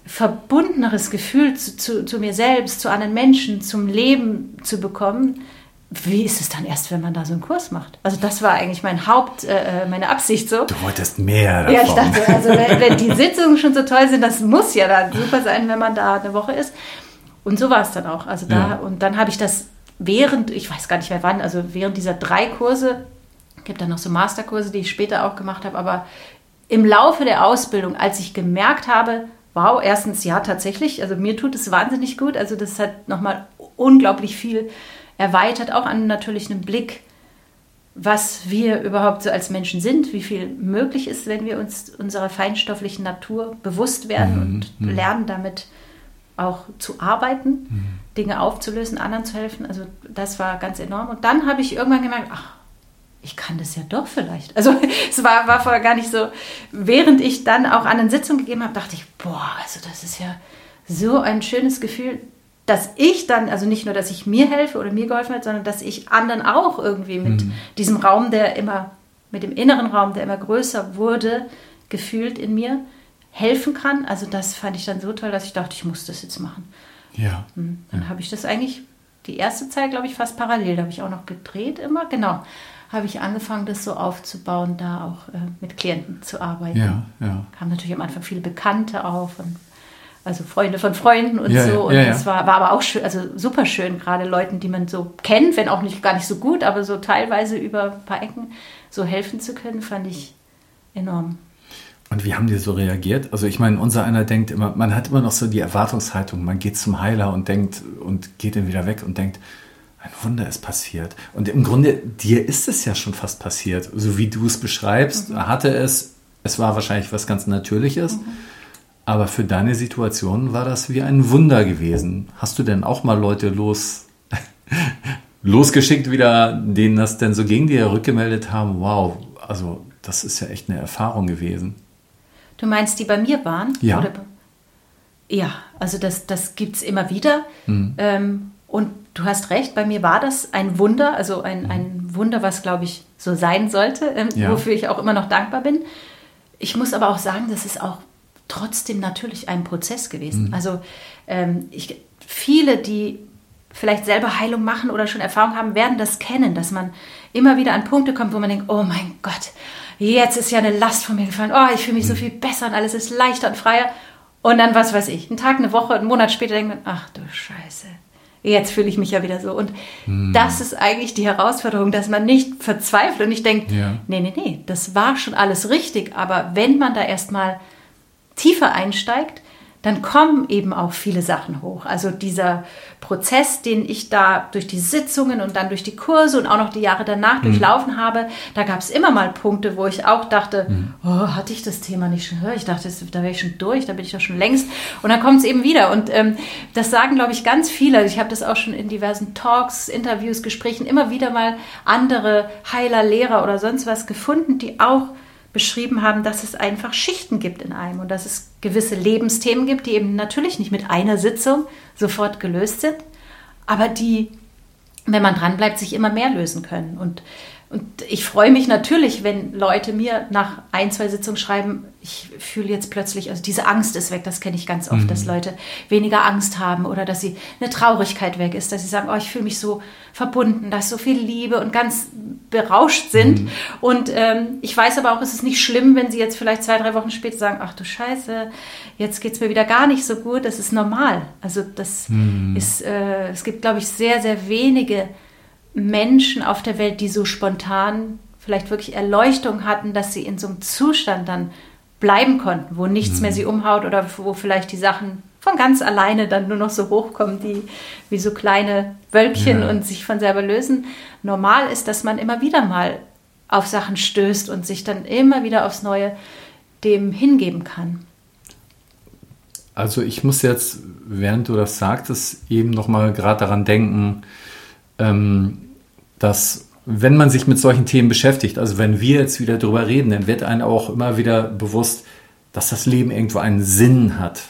verbundeneres Gefühl zu, zu, zu, mir selbst, zu anderen Menschen, zum Leben zu bekommen, wie ist es dann erst, wenn man da so einen Kurs macht? Also das war eigentlich mein Haupt, äh, äh meine Absicht so. Du wolltest mehr davon. Ja, ich dachte, also wenn, wenn, die Sitzungen schon so toll sind, das muss ja dann super sein, wenn man da eine Woche ist. Und so war es dann auch. Also da, ja. und dann habe ich das während, ich weiß gar nicht mehr wann, also während dieser drei Kurse, gibt dann noch so Masterkurse, die ich später auch gemacht habe, aber im Laufe der Ausbildung, als ich gemerkt habe, wow, erstens ja tatsächlich, also mir tut es wahnsinnig gut, also das hat nochmal unglaublich viel erweitert, auch an natürlich einem Blick, was wir überhaupt so als Menschen sind, wie viel möglich ist, wenn wir uns unserer feinstofflichen Natur bewusst werden mhm. und mhm. lernen damit auch zu arbeiten, mhm. Dinge aufzulösen, anderen zu helfen. Also das war ganz enorm. Und dann habe ich irgendwann gemerkt, ach, ich kann das ja doch vielleicht. Also es war, war vorher gar nicht so. Während ich dann auch an den Sitzungen gegeben habe, dachte ich, boah, also das ist ja so ein schönes Gefühl, dass ich dann, also nicht nur, dass ich mir helfe oder mir geholfen habe, sondern dass ich anderen auch irgendwie mit mhm. diesem Raum, der immer, mit dem inneren Raum, der immer größer wurde, gefühlt in mir, helfen kann. Also das fand ich dann so toll, dass ich dachte, ich muss das jetzt machen. Ja. Hm, dann ja. habe ich das eigentlich die erste Zeit, glaube ich, fast parallel. Da habe ich auch noch gedreht immer. Genau habe ich angefangen, das so aufzubauen, da auch äh, mit Klienten zu arbeiten. Ja, ja. Kamen natürlich am Anfang viele Bekannte auf, und, also Freunde von Freunden und ja, so. Und das war, war aber auch schön, also super schön, gerade Leuten, die man so kennt, wenn auch nicht gar nicht so gut, aber so teilweise über ein paar Ecken so helfen zu können, fand ich enorm. Und wie haben die so reagiert? Also ich meine, unser einer denkt immer, man hat immer noch so die Erwartungshaltung, man geht zum Heiler und denkt und geht dann wieder weg und denkt, ein Wunder ist passiert. Und im Grunde, dir ist es ja schon fast passiert. So wie du es beschreibst, mhm. hatte es, es war wahrscheinlich was ganz Natürliches. Mhm. Aber für deine Situation war das wie ein Wunder gewesen. Hast du denn auch mal Leute los, losgeschickt wieder, denen das denn so ging, die ja rückgemeldet haben? Wow, also das ist ja echt eine Erfahrung gewesen. Du meinst, die bei mir waren? Ja. Oder? Ja, also das, das gibt es immer wieder. Mhm. Ähm, und du hast recht, bei mir war das ein Wunder, also ein, ein Wunder, was, glaube ich, so sein sollte, ähm, ja. wofür ich auch immer noch dankbar bin. Ich muss aber auch sagen, das ist auch trotzdem natürlich ein Prozess gewesen. Mhm. Also ähm, ich, viele, die vielleicht selber Heilung machen oder schon Erfahrung haben, werden das kennen, dass man immer wieder an Punkte kommt, wo man denkt, oh mein Gott, jetzt ist ja eine Last von mir gefallen, oh, ich fühle mich mhm. so viel besser und alles ist leichter und freier. Und dann, was weiß ich, einen Tag, eine Woche, einen Monat später denkt man, ach du Scheiße, jetzt fühle ich mich ja wieder so. Und hm. das ist eigentlich die Herausforderung, dass man nicht verzweifelt und nicht denkt, ja. nee, nee, nee, das war schon alles richtig. Aber wenn man da erstmal tiefer einsteigt, dann kommen eben auch viele Sachen hoch. Also dieser Prozess, den ich da durch die Sitzungen und dann durch die Kurse und auch noch die Jahre danach mhm. durchlaufen habe, da gab es immer mal Punkte, wo ich auch dachte, mhm. oh, hatte ich das Thema nicht schon? Ich dachte, da wäre ich schon durch, da bin ich doch schon längst. Und dann kommt es eben wieder. Und ähm, das sagen, glaube ich, ganz viele. Ich habe das auch schon in diversen Talks, Interviews, Gesprächen immer wieder mal andere Heiler, Lehrer oder sonst was gefunden, die auch beschrieben haben, dass es einfach Schichten gibt in einem und dass es gewisse Lebensthemen gibt, die eben natürlich nicht mit einer Sitzung sofort gelöst sind, aber die, wenn man dranbleibt, sich immer mehr lösen können. Und und ich freue mich natürlich, wenn Leute mir nach ein, zwei Sitzungen schreiben, ich fühle jetzt plötzlich, also diese Angst ist weg, das kenne ich ganz oft, mhm. dass Leute weniger Angst haben oder dass sie eine Traurigkeit weg ist, dass sie sagen, oh, ich fühle mich so verbunden, da ist so viel Liebe und ganz berauscht sind. Mhm. Und ähm, ich weiß aber auch, es ist nicht schlimm, wenn sie jetzt vielleicht zwei, drei Wochen später sagen, ach du Scheiße, jetzt geht es mir wieder gar nicht so gut, das ist normal. Also das mhm. ist, äh, es gibt, glaube ich, sehr, sehr wenige Menschen auf der Welt, die so spontan vielleicht wirklich Erleuchtung hatten, dass sie in so einem Zustand dann bleiben konnten, wo nichts mhm. mehr sie umhaut oder wo vielleicht die Sachen von ganz alleine dann nur noch so hochkommen, die wie so kleine Wölkchen ja. und sich von selber lösen. Normal ist, dass man immer wieder mal auf Sachen stößt und sich dann immer wieder aufs Neue dem hingeben kann. Also ich muss jetzt, während du das sagtest, eben noch mal gerade daran denken, ähm, dass wenn man sich mit solchen Themen beschäftigt, also wenn wir jetzt wieder darüber reden, dann wird einem auch immer wieder bewusst, dass das Leben irgendwo einen Sinn hat.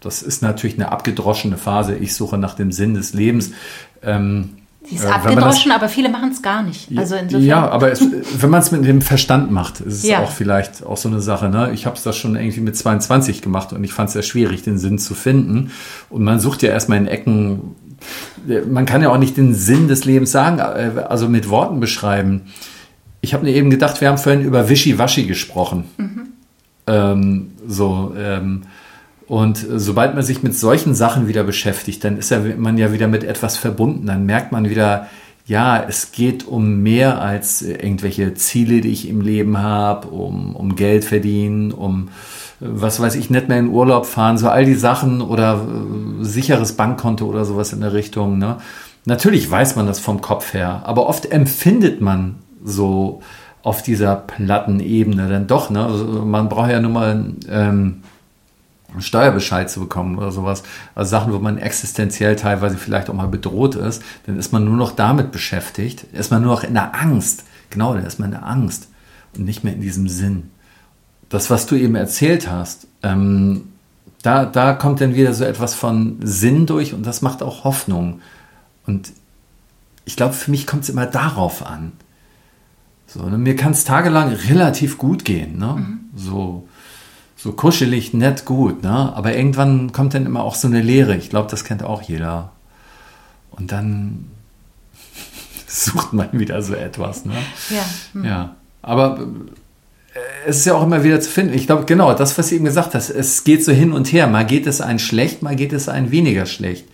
Das ist natürlich eine abgedroschene Phase. Ich suche nach dem Sinn des Lebens. Ähm, Sie ist äh, abgedroschen, das, aber viele machen es gar nicht. Also insofern. Ja, aber es, wenn man es mit dem Verstand macht, ist es ja. auch vielleicht auch so eine Sache. Ne? Ich habe es das schon irgendwie mit 22 gemacht und ich fand es sehr schwierig, den Sinn zu finden. Und man sucht ja erstmal in Ecken. Man kann ja auch nicht den Sinn des Lebens sagen, äh, also mit Worten beschreiben. Ich habe mir eben gedacht, wir haben vorhin über Wischiwaschi gesprochen. Mhm. Ähm, so. Ähm, und sobald man sich mit solchen Sachen wieder beschäftigt, dann ist ja, man ja wieder mit etwas verbunden. Dann merkt man wieder, ja, es geht um mehr als irgendwelche Ziele, die ich im Leben habe, um, um Geld verdienen, um was weiß ich, nicht mehr in Urlaub fahren, so all die Sachen oder äh, sicheres Bankkonto oder sowas in der Richtung. Ne? Natürlich weiß man das vom Kopf her, aber oft empfindet man so auf dieser platten Ebene dann doch. Ne? Also man braucht ja nur mal ähm, Steuerbescheid zu bekommen oder sowas. Also Sachen, wo man existenziell teilweise vielleicht auch mal bedroht ist, dann ist man nur noch damit beschäftigt, ist man nur noch in der Angst. Genau, dann ist man in der Angst und nicht mehr in diesem Sinn. Das, was du eben erzählt hast, ähm, da, da kommt dann wieder so etwas von Sinn durch und das macht auch Hoffnung. Und ich glaube, für mich kommt es immer darauf an. So, ne? Mir kann es tagelang relativ gut gehen. Ne? Mhm. So, so kuschelig, nett, gut, ne? Aber irgendwann kommt dann immer auch so eine Leere. Ich glaube, das kennt auch jeder. Und dann sucht man wieder so etwas, ne? Ja. Hm. Ja. Aber es ist ja auch immer wieder zu finden. Ich glaube, genau, das, was du eben gesagt hast, es geht so hin und her. Mal geht es einen schlecht, mal geht es einen weniger schlecht.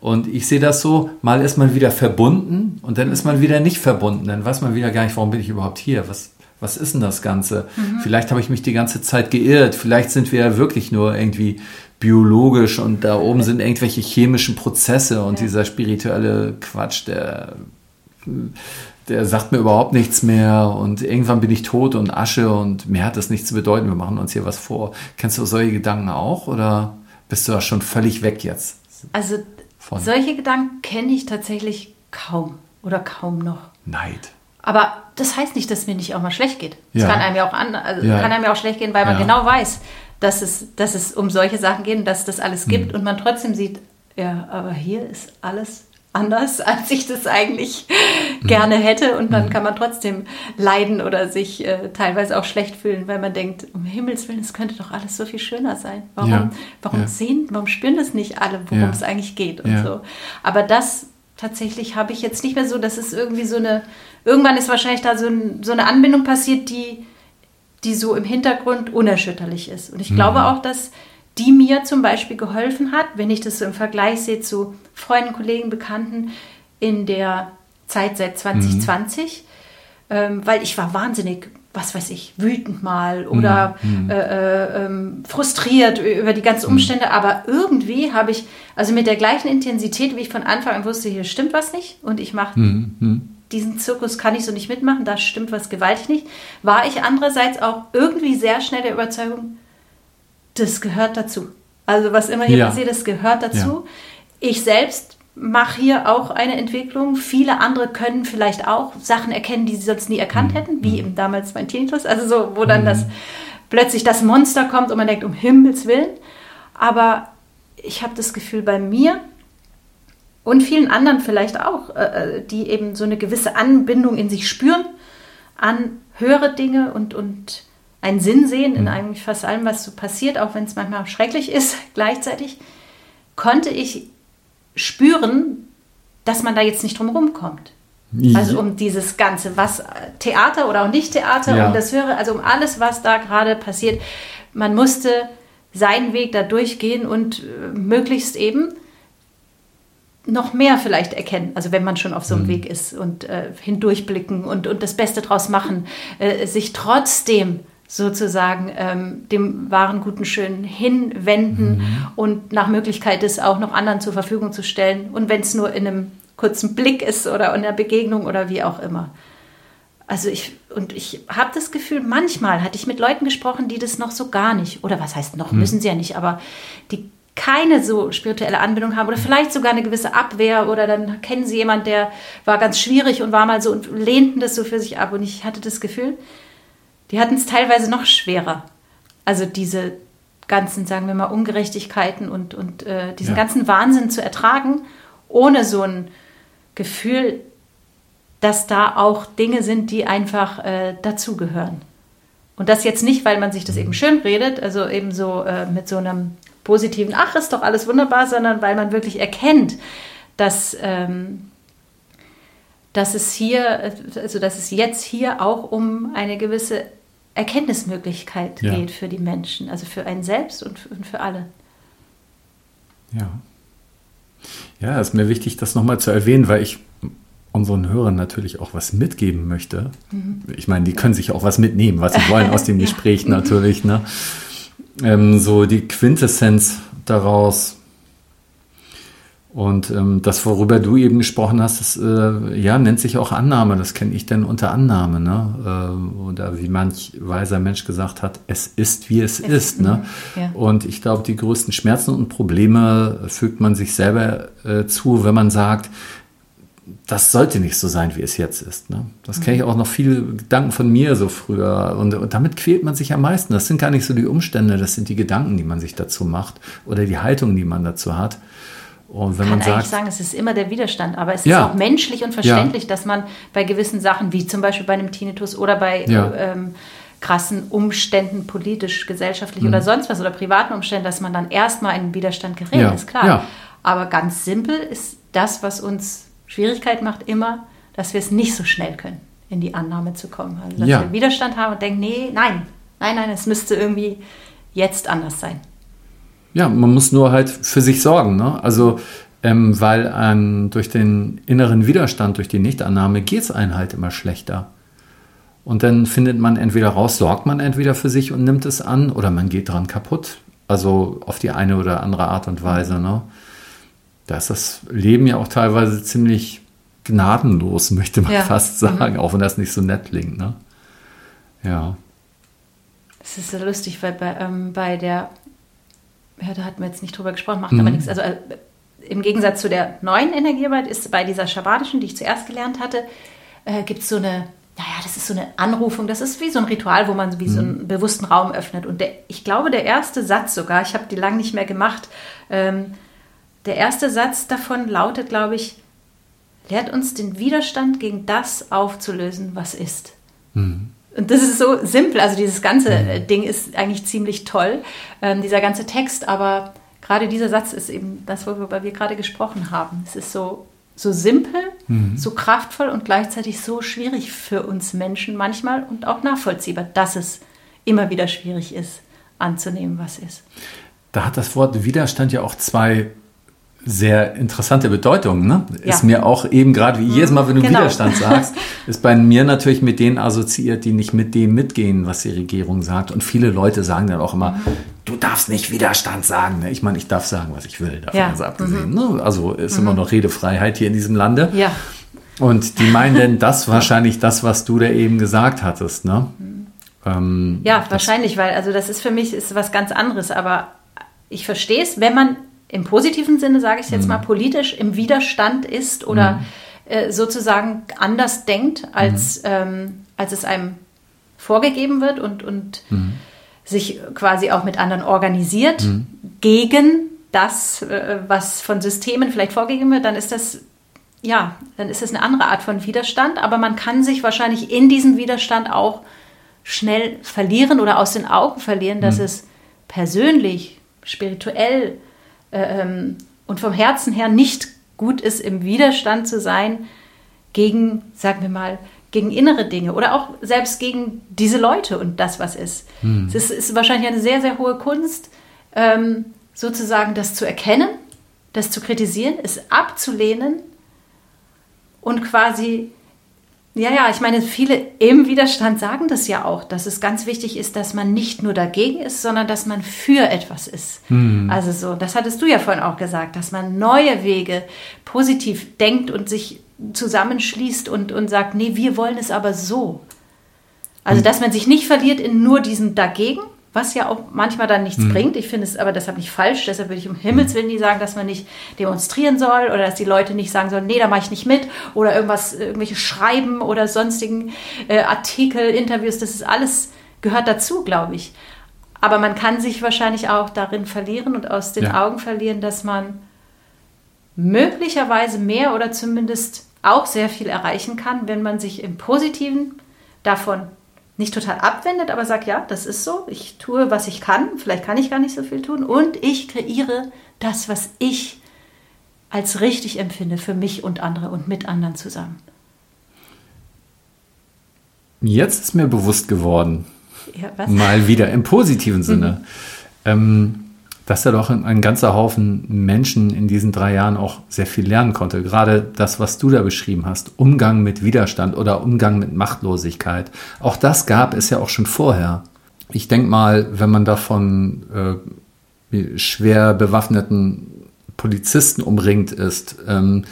Und ich sehe das so, mal ist man wieder verbunden und dann ist man wieder nicht verbunden. Dann weiß man wieder gar nicht, warum bin ich überhaupt hier? Was, was ist denn das Ganze? Mhm. Vielleicht habe ich mich die ganze Zeit geirrt. Vielleicht sind wir ja wirklich nur irgendwie biologisch und da oben sind irgendwelche chemischen Prozesse und ja. dieser spirituelle Quatsch, der, der sagt mir überhaupt nichts mehr und irgendwann bin ich tot und Asche und mehr hat das nichts zu bedeuten. Wir machen uns hier was vor. Kennst du solche Gedanken auch oder bist du da schon völlig weg jetzt? Also von? solche Gedanken kenne ich tatsächlich kaum oder kaum noch. Neid. Aber das heißt nicht, dass mir nicht auch mal schlecht geht. Es ja. kann einem ja auch an, also ja. kann einem ja auch schlecht gehen, weil man ja. genau weiß, dass es, dass es um solche Sachen geht, dass das alles gibt mhm. und man trotzdem sieht, ja, aber hier ist alles anders, als ich das eigentlich mhm. gerne hätte und dann mhm. kann man trotzdem leiden oder sich äh, teilweise auch schlecht fühlen, weil man denkt, um Himmels Willen, es könnte doch alles so viel schöner sein. Warum, warum sehen, warum spüren das nicht alle, worum es eigentlich geht und so. Aber das tatsächlich habe ich jetzt nicht mehr so, dass es irgendwie so eine, irgendwann ist wahrscheinlich da so, ein, so eine Anbindung passiert, die, die so im Hintergrund unerschütterlich ist. Und ich mhm. glaube auch, dass die mir zum Beispiel geholfen hat, wenn ich das so im Vergleich sehe zu Freunden, Kollegen, Bekannten in der Zeit seit 2020, mhm. ähm, weil ich war wahnsinnig was weiß ich, wütend mal oder mhm. äh, äh, ähm, frustriert über die ganzen mhm. Umstände. Mhm. Aber irgendwie habe ich, also mit der gleichen Intensität, wie ich von Anfang an wusste, hier stimmt was nicht und ich mache mhm. mhm. diesen Zirkus, kann ich so nicht mitmachen, da stimmt was gewaltig nicht, war ich andererseits auch irgendwie sehr schnell der Überzeugung, das gehört dazu. Also was immer hier ja. passiert, das gehört dazu. Ja. Ich selbst mache hier auch eine Entwicklung. Viele andere können vielleicht auch Sachen erkennen, die sie sonst nie erkannt mhm. hätten, wie mhm. eben damals mein Tinnitus. Also so, wo dann mhm. das plötzlich das Monster kommt und man denkt, um Himmels Willen. Aber ich habe das Gefühl bei mir und vielen anderen vielleicht auch, äh, äh, die eben so eine gewisse Anbindung in sich spüren an höhere Dinge und, und einen Sinn sehen in mhm. eigentlich fast allem, was so passiert, auch wenn es manchmal schrecklich ist gleichzeitig, konnte ich spüren, dass man da jetzt nicht drum rumkommt. Also um dieses Ganze, was Theater oder auch nicht Theater, ja. um das Höre, also um alles, was da gerade passiert. Man musste seinen Weg da durchgehen und äh, möglichst eben noch mehr vielleicht erkennen, also wenn man schon auf so einem mhm. Weg ist und äh, hindurchblicken und, und das Beste draus machen, äh, sich trotzdem sozusagen ähm, dem wahren, guten, schönen hinwenden mhm. und nach Möglichkeit es auch noch anderen zur Verfügung zu stellen. Und wenn es nur in einem kurzen Blick ist oder in einer Begegnung oder wie auch immer. Also ich, und ich habe das Gefühl, manchmal hatte ich mit Leuten gesprochen, die das noch so gar nicht, oder was heißt noch, mhm. müssen sie ja nicht, aber die keine so spirituelle Anbindung haben oder vielleicht sogar eine gewisse Abwehr oder dann kennen sie jemanden, der war ganz schwierig und war mal so und lehnten das so für sich ab und ich hatte das Gefühl, die hatten es teilweise noch schwerer. Also diese ganzen, sagen wir mal, Ungerechtigkeiten und, und äh, diesen ja. ganzen Wahnsinn zu ertragen, ohne so ein Gefühl, dass da auch Dinge sind, die einfach äh, dazugehören. Und das jetzt nicht, weil man sich das eben schön redet, also eben so äh, mit so einem positiven, ach, ist doch alles wunderbar, sondern weil man wirklich erkennt, dass, ähm, dass es hier, also dass es jetzt hier auch um eine gewisse Erkenntnismöglichkeit ja. geht für die Menschen, also für einen selbst und für, alle. Ja. Ja, ist mir wichtig, das nochmal zu erwähnen, weil ich unseren Hörern natürlich auch was mitgeben möchte. Mhm. Ich meine, die können sich auch was mitnehmen, was sie wollen aus dem. Gespräch natürlich. Ne? Ähm, so die Quintessenz daraus. Und ähm, das, worüber du eben gesprochen hast, das äh, ja, nennt sich auch Annahme. Das kenne ich denn unter Annahme. Ne? Äh, oder wie manch weiser Mensch gesagt hat, es ist, wie es, es ist. Ne? Ja. Und ich glaube, die größten Schmerzen und Probleme fügt man sich selber äh, zu, wenn man sagt, das sollte nicht so sein, wie es jetzt ist. Ne? Das kenne ich auch noch viele Gedanken von mir so früher. Und, und, damit quält man sich am meisten. Das sind gar nicht so die Umstände, das sind die Gedanken, die man sich dazu macht oder die Haltung, die man dazu hat. Und wenn man, kann man eigentlich sagen, es ist immer der Widerstand, aber es ja. ist auch menschlich und verständlich, ja. dass man bei gewissen Sachen, wie zum Beispiel bei einem Tinnitus oder bei ja. ähm, krassen Umständen, politisch, gesellschaftlich mhm. oder sonst was oder privaten Umständen, dass man dann erstmal in Widerstand gerät, ist klar. Aber ganz simpel ist das, was uns Schwierigkeit macht immer, dass wir es nicht so schnell können, in die Annahme zu kommen. Also, dass wir Widerstand haben und denken, nee, nein, nein, nein, es müsste irgendwie jetzt anders sein. Ja, man muss nur halt für sich sorgen. Ne? Also, ähm, weil ähm, durch den inneren Widerstand, durch die Nichtannahme geht es einem halt immer schlechter. Und dann findet man entweder raus, sorgt man entweder für sich und nimmt es an oder man geht dran kaputt. Also auf die eine oder andere Art und Weise. Ne? da ist das Leben ja auch teilweise ziemlich gnadenlos, möchte man ja. fast sagen, mhm. auch wenn das nicht so nett klingt. Ne? Ja. Es ist so lustig, weil bei, ähm, bei der, ja, da hatten wir jetzt nicht drüber gesprochen, macht mhm. aber nichts. Also äh, im Gegensatz zu der neuen Energiearbeit ist bei dieser schabbadischen, die ich zuerst gelernt hatte, äh, gibt es so eine, naja, das ist so eine Anrufung, das ist wie so ein Ritual, wo man wie mhm. so einen bewussten Raum öffnet. Und der, ich glaube, der erste Satz sogar, ich habe die lang nicht mehr gemacht, ähm, der erste Satz davon lautet, glaube ich, lehrt uns den Widerstand gegen das aufzulösen, was ist. Mhm. Und das ist so simpel, also dieses ganze mhm. Ding ist eigentlich ziemlich toll, ähm, dieser ganze Text, aber gerade dieser Satz ist eben das, worüber wir gerade gesprochen haben. Es ist so, so simpel, mhm. so kraftvoll und gleichzeitig so schwierig für uns Menschen manchmal und auch nachvollziehbar, dass es immer wieder schwierig ist, anzunehmen, was ist. Da hat das Wort Widerstand ja auch zwei sehr interessante Bedeutung. Ne? Ja. Ist mir auch eben gerade wie jedes Mal, wenn du genau. Widerstand sagst, ist bei mir natürlich mit denen assoziiert, die nicht mit dem mitgehen, was die Regierung sagt. Und viele Leute sagen dann auch immer, du darfst nicht Widerstand sagen. Ne? Ich meine, ich darf sagen, was ich will, davon ja. abgesehen. Mhm. Ne? Also ist mhm. immer noch Redefreiheit hier in diesem Lande. Ja. Und die meinen denn das wahrscheinlich das, was du da eben gesagt hattest, ne? Ähm, ja, wahrscheinlich, weil also das ist für mich ist was ganz anderes, aber ich verstehe es, wenn man im positiven Sinne, sage ich jetzt mhm. mal, politisch im Widerstand ist oder mhm. äh, sozusagen anders denkt, als, mhm. ähm, als es einem vorgegeben wird und, und sich quasi auch mit anderen organisiert gegen das, äh, was von Systemen vielleicht vorgegeben wird, dann ist das ja, dann ist es eine andere Art von Widerstand, aber man kann sich wahrscheinlich in diesem Widerstand auch schnell verlieren oder aus den Augen verlieren, dass mhm. es persönlich, spirituell, ähm, und vom Herzen her nicht gut ist, im Widerstand zu sein gegen, sagen wir mal, gegen innere Dinge oder auch selbst gegen diese Leute und das, was ist. Hm. Es ist, ist, wahrscheinlich eine sehr, sehr hohe Kunst, ähm, sozusagen das zu erkennen, das zu kritisieren, es abzulehnen und quasi ja, ja, ich meine, viele im Widerstand sagen das ja auch, dass es ganz wichtig ist, dass man nicht nur dagegen ist, sondern dass man für etwas ist. Hm. Also so, das hattest du ja vorhin auch gesagt, dass man neue Wege positiv denkt und sich zusammenschließt und, und sagt, nee, wir wollen es aber so. Also, hm. dass man sich nicht verliert in nur diesem Dagegen, was ja auch manchmal dann nichts mhm. bringt. Ich finde es aber deshalb nicht falsch. Deshalb würde ich um Himmels Willen nie sagen, dass man nicht demonstrieren soll oder dass die Leute nicht sagen sollen, nee, da mache ich nicht mit oder irgendwas, irgendwelche Schreiben oder sonstigen äh, Artikel, Interviews. Das ist alles, gehört dazu, glaube ich. Aber man kann sich wahrscheinlich auch darin verlieren und aus den ja. Augen verlieren, dass man möglicherweise mehr oder zumindest auch sehr viel erreichen kann, wenn man sich im Positiven davon nicht total abwendet, aber sagt, ja, das ist so, ich tue, was ich kann, vielleicht kann ich gar nicht so viel tun und ich kreiere das, was ich als richtig empfinde für mich und andere und mit anderen zusammen. Jetzt ist mir bewusst geworden, ja, mal wieder im positiven Sinne, mhm. ähm, dass da doch ein, ganzer Haufen Menschen in diesen drei Jahren auch sehr viel lernen konnte. Gerade das, was du da beschrieben hast, Umgang mit Widerstand oder Umgang mit Machtlosigkeit. Auch das gab es ja auch schon vorher. Ich denke mal, wenn man davon äh, schwer bewaffneten Polizisten umringt ist, ähm,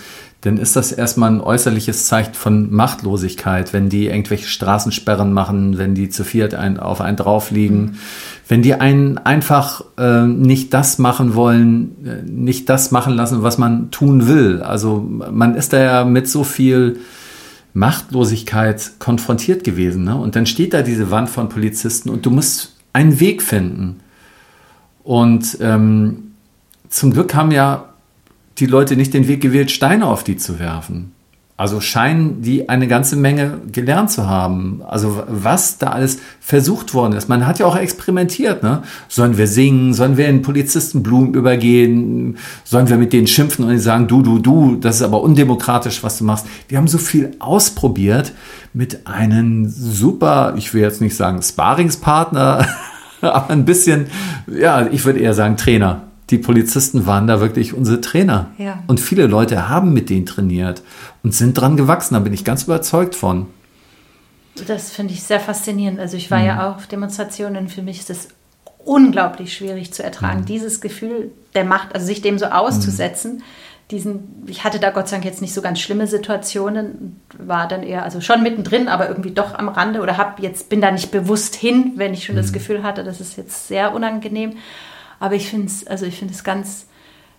dann ist das erstmal ein äußerliches Zeichen von Machtlosigkeit, wenn die irgendwelche Straßensperren machen, wenn die zu viert ein, auf einen draufliegen, mhm. wenn die einen einfach äh, nicht das machen wollen, äh, nicht das machen lassen, was man tun will. Also man ist da ja mit so viel Machtlosigkeit konfrontiert gewesen. Ne? Und dann steht da diese Wand von Polizisten und du musst einen Weg finden. Und ähm, zum Glück haben ja die Leute nicht den Weg gewählt, Steine auf die zu werfen. Also scheinen die eine ganze Menge gelernt zu haben. Also was da alles versucht worden ist. Man hat ja auch experimentiert. Ne? Sollen wir singen? Sollen wir in Polizistenblumen übergehen? Sollen wir mit denen schimpfen und sagen, du, du, du, das ist aber undemokratisch, was du machst. Die haben so viel ausprobiert mit einem super, ich will jetzt nicht sagen Sparingspartner, aber ein bisschen, ja, ich würde eher sagen Trainer die Polizisten waren da wirklich unsere Trainer. Ja. Und viele Leute haben mit denen trainiert und sind dran gewachsen. Da bin ich ganz überzeugt von. Das finde ich sehr faszinierend. Also ich war mhm. ja auch auf Demonstrationen. Für mich ist es unglaublich schwierig zu ertragen, mhm. dieses Gefühl der Macht, also sich dem so auszusetzen. Mhm. Diesen, ich hatte da Gott sei Dank jetzt nicht so ganz schlimme Situationen, war dann eher, also schon mittendrin, aber irgendwie doch am Rande oder hab jetzt, bin da nicht bewusst hin, wenn ich schon das mhm. Gefühl hatte, das ist jetzt sehr unangenehm. Aber ich finde es, also ich finde es ganz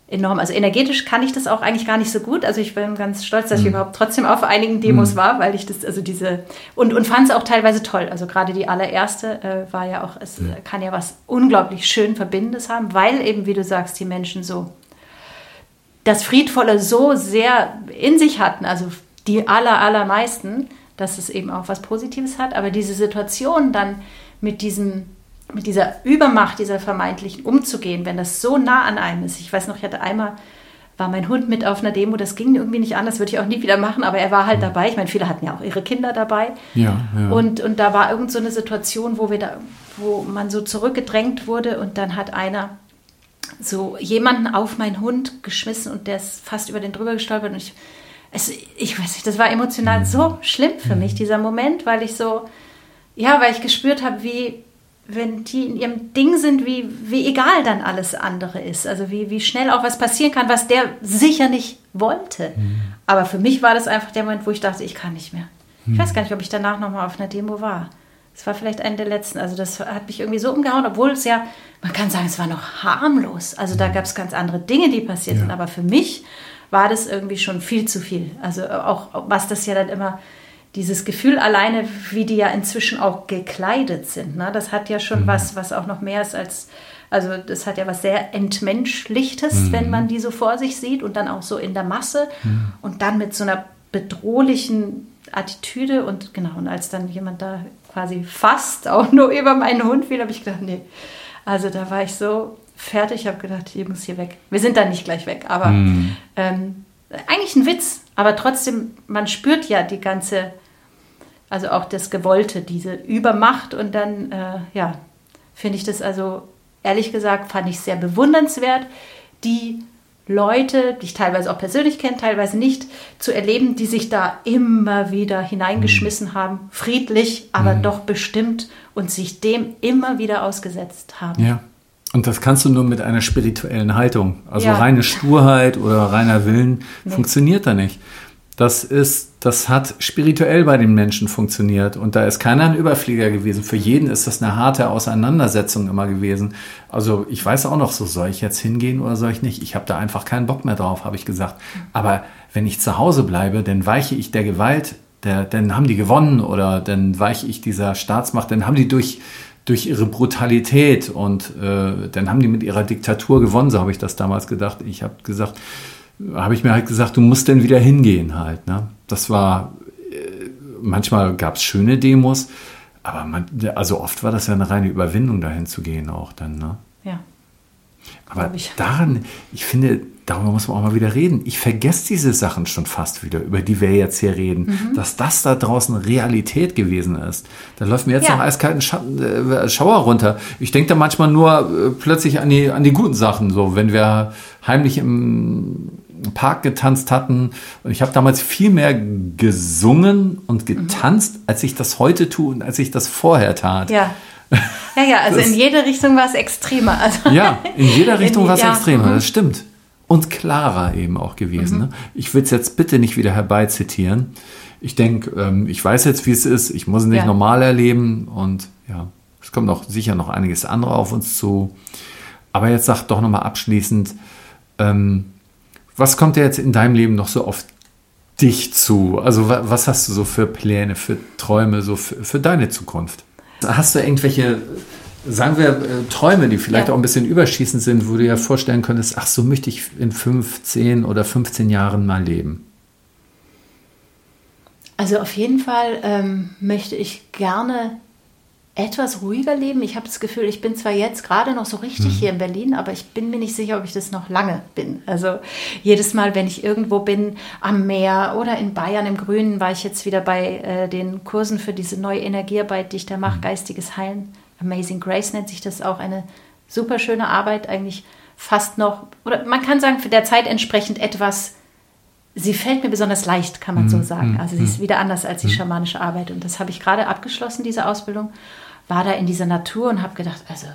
enorm. Also energetisch kann ich das auch eigentlich gar nicht so gut. Also ich bin ganz stolz, dass ich mhm. überhaupt trotzdem auf einigen Demos mhm. war, weil ich das, also diese, und, und fand es auch teilweise toll. Also gerade die allererste äh, war ja auch, es mhm. kann ja was unglaublich schön Verbindendes haben, weil eben, wie du sagst, die Menschen so das Friedvolle so sehr in sich hatten, also die aller, allermeisten, dass es eben auch was Positives hat. Aber diese Situation dann mit diesem mit dieser Übermacht, dieser vermeintlichen umzugehen, wenn das so nah an einem ist. Ich weiß noch, ich hatte einmal, war mein Hund mit auf einer Demo, das ging irgendwie nicht anders, würde ich auch nie wieder machen, aber er war halt dabei. Ich meine, viele hatten ja auch ihre Kinder dabei. Ja, ja. Und, und da war irgend so eine Situation, wo wir da, wo man so zurückgedrängt wurde und dann hat einer so jemanden auf meinen Hund geschmissen und der ist fast über den drüber gestolpert und ich, es, ich weiß nicht, das war emotional mhm. so schlimm für mich, dieser Moment, weil ich so, ja, weil ich gespürt habe, wie, wenn die in ihrem Ding sind, wie, wie egal dann alles andere ist. Also wie, wie schnell auch was passieren kann, was der sicher nicht wollte. Mhm. Aber für mich war das einfach der Moment, wo ich dachte, ich kann nicht mehr. Mhm. Ich weiß gar nicht, ob ich danach nochmal auf einer Demo war. Es war vielleicht eine der letzten. Also das hat mich irgendwie so umgehauen, obwohl es ja, man kann sagen, es war noch harmlos. Also da mhm. gab es ganz andere Dinge, die passiert ja. sind. Aber für mich war das irgendwie schon viel zu viel. Also auch, was das ja dann immer dieses Gefühl alleine, wie die ja inzwischen auch gekleidet sind, ne? das hat ja schon mhm. was, was auch noch mehr ist als, also das hat ja was sehr Entmenschlichtes, mhm. wenn man die so vor sich sieht und dann auch so in der Masse mhm. und dann mit so einer bedrohlichen Attitüde und genau, und als dann jemand da quasi fast auch nur über meinen Hund fiel, habe ich gedacht, nee, also da war ich so fertig, ich habe gedacht, ich muss hier weg. Wir sind da nicht gleich weg, aber mhm. ähm, eigentlich ein Witz, aber trotzdem, man spürt ja die ganze also auch das Gewollte, diese Übermacht. Und dann, äh, ja, finde ich das also, ehrlich gesagt, fand ich sehr bewundernswert, die Leute, die ich teilweise auch persönlich kenne, teilweise nicht, zu erleben, die sich da immer wieder hineingeschmissen mhm. haben, friedlich, aber mhm. doch bestimmt und sich dem immer wieder ausgesetzt haben. Ja. Und das kannst du nur mit einer spirituellen Haltung. Also ja. reine Sturheit oder reiner Willen nee. funktioniert da nicht. Das ist, das hat spirituell bei den Menschen funktioniert und da ist keiner ein Überflieger gewesen. Für jeden ist das eine harte Auseinandersetzung immer gewesen. Also ich weiß auch noch so, soll ich jetzt hingehen oder soll ich nicht? Ich habe da einfach keinen Bock mehr drauf, habe ich gesagt. Aber wenn ich zu Hause bleibe, dann weiche ich der Gewalt, der, dann haben die gewonnen oder dann weiche ich dieser Staatsmacht, dann haben die durch durch ihre Brutalität und äh, dann haben die mit ihrer Diktatur gewonnen, so habe ich das damals gedacht. Ich habe gesagt, habe ich mir halt gesagt, du musst denn wieder hingehen halt. Ne? Das war, äh, manchmal gab es schöne Demos, aber man, also oft war das ja eine reine Überwindung, dahin zu gehen auch dann. Ne? Ja. Aber ich. daran, ich finde, darüber muss man auch mal wieder reden. Ich vergesse diese Sachen schon fast wieder, über die wir jetzt hier reden, mhm. dass das da draußen Realität gewesen ist. Da läuft mir jetzt ja. noch eiskalten Scha äh, Schauer runter. Ich denke da manchmal nur äh, plötzlich an die, an die guten Sachen, so wenn wir heimlich im Park getanzt hatten. Und ich habe damals viel mehr gesungen und mhm. getanzt, mhm. als ich das heute tue und als ich das vorher tat. Ja. Ja, ja, also das, in jede Richtung war es extremer. Also ja, in jeder Richtung war es ja. extremer, mhm. das stimmt und klarer eben auch gewesen. Mhm. Ne? Ich will es jetzt bitte nicht wieder herbeizitieren. Ich denke, ähm, ich weiß jetzt, wie es ist. Ich muss es nicht ja. normal erleben und ja, es kommt auch sicher noch einiges andere auf uns zu. Aber jetzt sag doch nochmal abschließend, ähm, was kommt jetzt in deinem Leben noch so auf dich zu? Also was hast du so für Pläne, für Träume, so für, für deine Zukunft? Hast du irgendwelche sagen wir, äh, Träume, die vielleicht ja. auch ein bisschen überschießend sind, wo du dir vorstellen könntest, ach, so möchte ich in 15 oder 15 Jahren mal leben? Also auf jeden Fall ähm, möchte ich gerne etwas ruhiger leben. Ich habe das Gefühl, ich bin zwar jetzt gerade noch so richtig mhm. hier in Berlin, aber ich bin mir nicht sicher, ob ich das noch lange bin. Also jedes Mal, wenn ich irgendwo bin, am Meer oder in Bayern im Grünen, war ich jetzt wieder bei äh, den Kursen für diese neue Energiearbeit, die ich da mache, mhm. geistiges Heilen Amazing Grace nennt sich das auch eine super schöne Arbeit, eigentlich fast noch, oder man kann sagen, für der Zeit entsprechend etwas, sie fällt mir besonders leicht, kann man so mhm, sagen. Mhm, also sie ist mhm. wieder anders als die schamanische Arbeit. Und das habe ich gerade abgeschlossen, diese Ausbildung, war da in dieser Natur und habe gedacht, also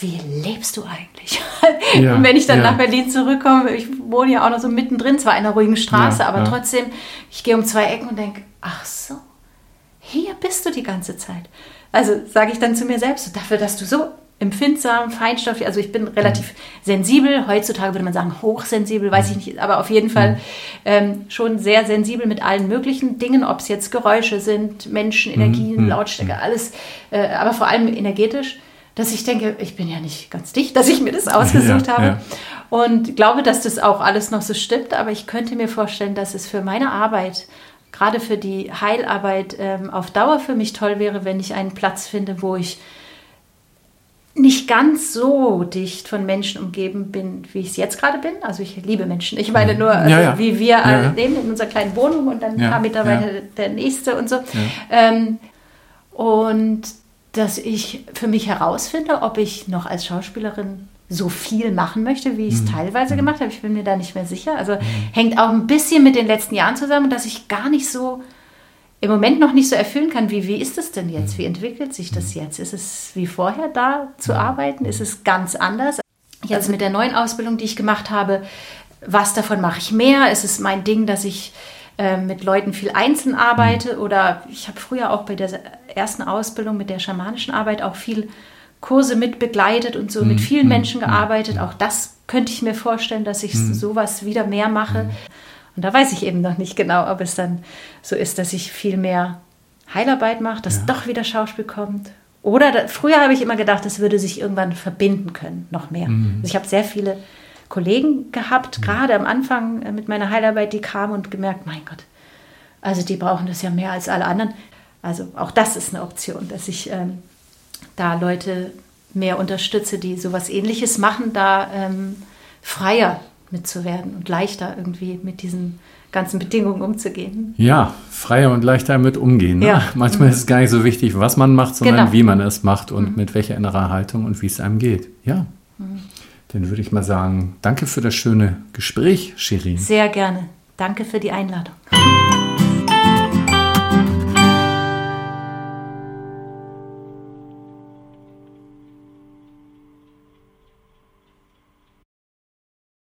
wie lebst du eigentlich? Ja, und wenn ich dann ja. nach Berlin zurückkomme, ich wohne ja auch noch so mittendrin, zwar in einer ruhigen Straße, ja, aber trotzdem, ich gehe um zwei Ecken und denke, ach so, hier bist du die ganze Zeit. Also sage ich dann zu mir selbst, dafür, dass du so empfindsam, feinstofflich, also ich bin relativ mhm. sensibel, heutzutage würde man sagen hochsensibel, weiß ich mhm. nicht, aber auf jeden Fall mhm. ähm, schon sehr sensibel mit allen möglichen Dingen, ob es jetzt Geräusche sind, Menschen, Energien, mhm. Lautstärke, alles, äh, aber vor allem energetisch, dass ich denke, ich bin ja nicht ganz dicht, dass ich mir das ausgesucht ja, habe ja. und glaube, dass das auch alles noch so stimmt, aber ich könnte mir vorstellen, dass es für meine Arbeit gerade für die Heilarbeit ähm, auf Dauer für mich toll wäre, wenn ich einen Platz finde, wo ich nicht ganz so dicht von Menschen umgeben bin, wie ich es jetzt gerade bin. Also ich liebe Menschen. Ich meine nur, also ja, ja. wie wir ja, leben in unserer kleinen Wohnung und dann ein paar Meter weiter der nächste und so. Ähm, und dass ich für mich herausfinde, ob ich noch als Schauspielerin so viel machen möchte, wie ich es mhm. teilweise mhm. gemacht habe. Ich bin mir da nicht mehr sicher. Also mhm. hängt auch ein bisschen mit den letzten Jahren zusammen, dass ich gar nicht so im Moment noch nicht so erfüllen kann, wie, wie ist es denn jetzt? Wie mhm. entwickelt sich das mhm. jetzt? Ist es wie vorher da zu arbeiten? Ist es ganz anders? Jetzt mit der neuen Ausbildung, die ich gemacht habe, was davon mache ich mehr? Ist es mein Ding, dass ich äh, mit Leuten viel einzeln arbeite? Oder ich habe früher auch bei der ersten Ausbildung mit der schamanischen Arbeit auch viel Kurse mit begleitet und so mhm. mit vielen mhm. Menschen gearbeitet. Mhm. Auch das könnte ich mir vorstellen, dass ich mhm. sowas wieder mehr mache. Mhm. Und da weiß ich eben noch nicht genau, ob es dann so ist, dass ich viel mehr Heilarbeit mache, dass ja. doch wieder Schauspiel kommt. Oder da, früher habe ich immer gedacht, das würde sich irgendwann verbinden können, noch mehr. Mhm. Also ich habe sehr viele Kollegen gehabt, gerade am Anfang äh, mit meiner Heilarbeit, die kamen und gemerkt, mein Gott, also die brauchen das ja mehr als alle anderen. Also auch das ist eine Option, dass ich ähm, da Leute mehr unterstütze, die sowas ähnliches machen, da ähm, freier mitzuwerden und leichter irgendwie mit diesen ganzen Bedingungen umzugehen. Ja, freier und leichter mit umgehen. Ne? Ja. Manchmal mhm. ist es gar nicht so wichtig, was man macht, sondern genau. wie man es macht und mhm. mit welcher innerer Haltung und wie es einem geht. Ja. Mhm. Dann würde ich mal sagen, danke für das schöne Gespräch, Shirin. Sehr gerne. Danke für die Einladung.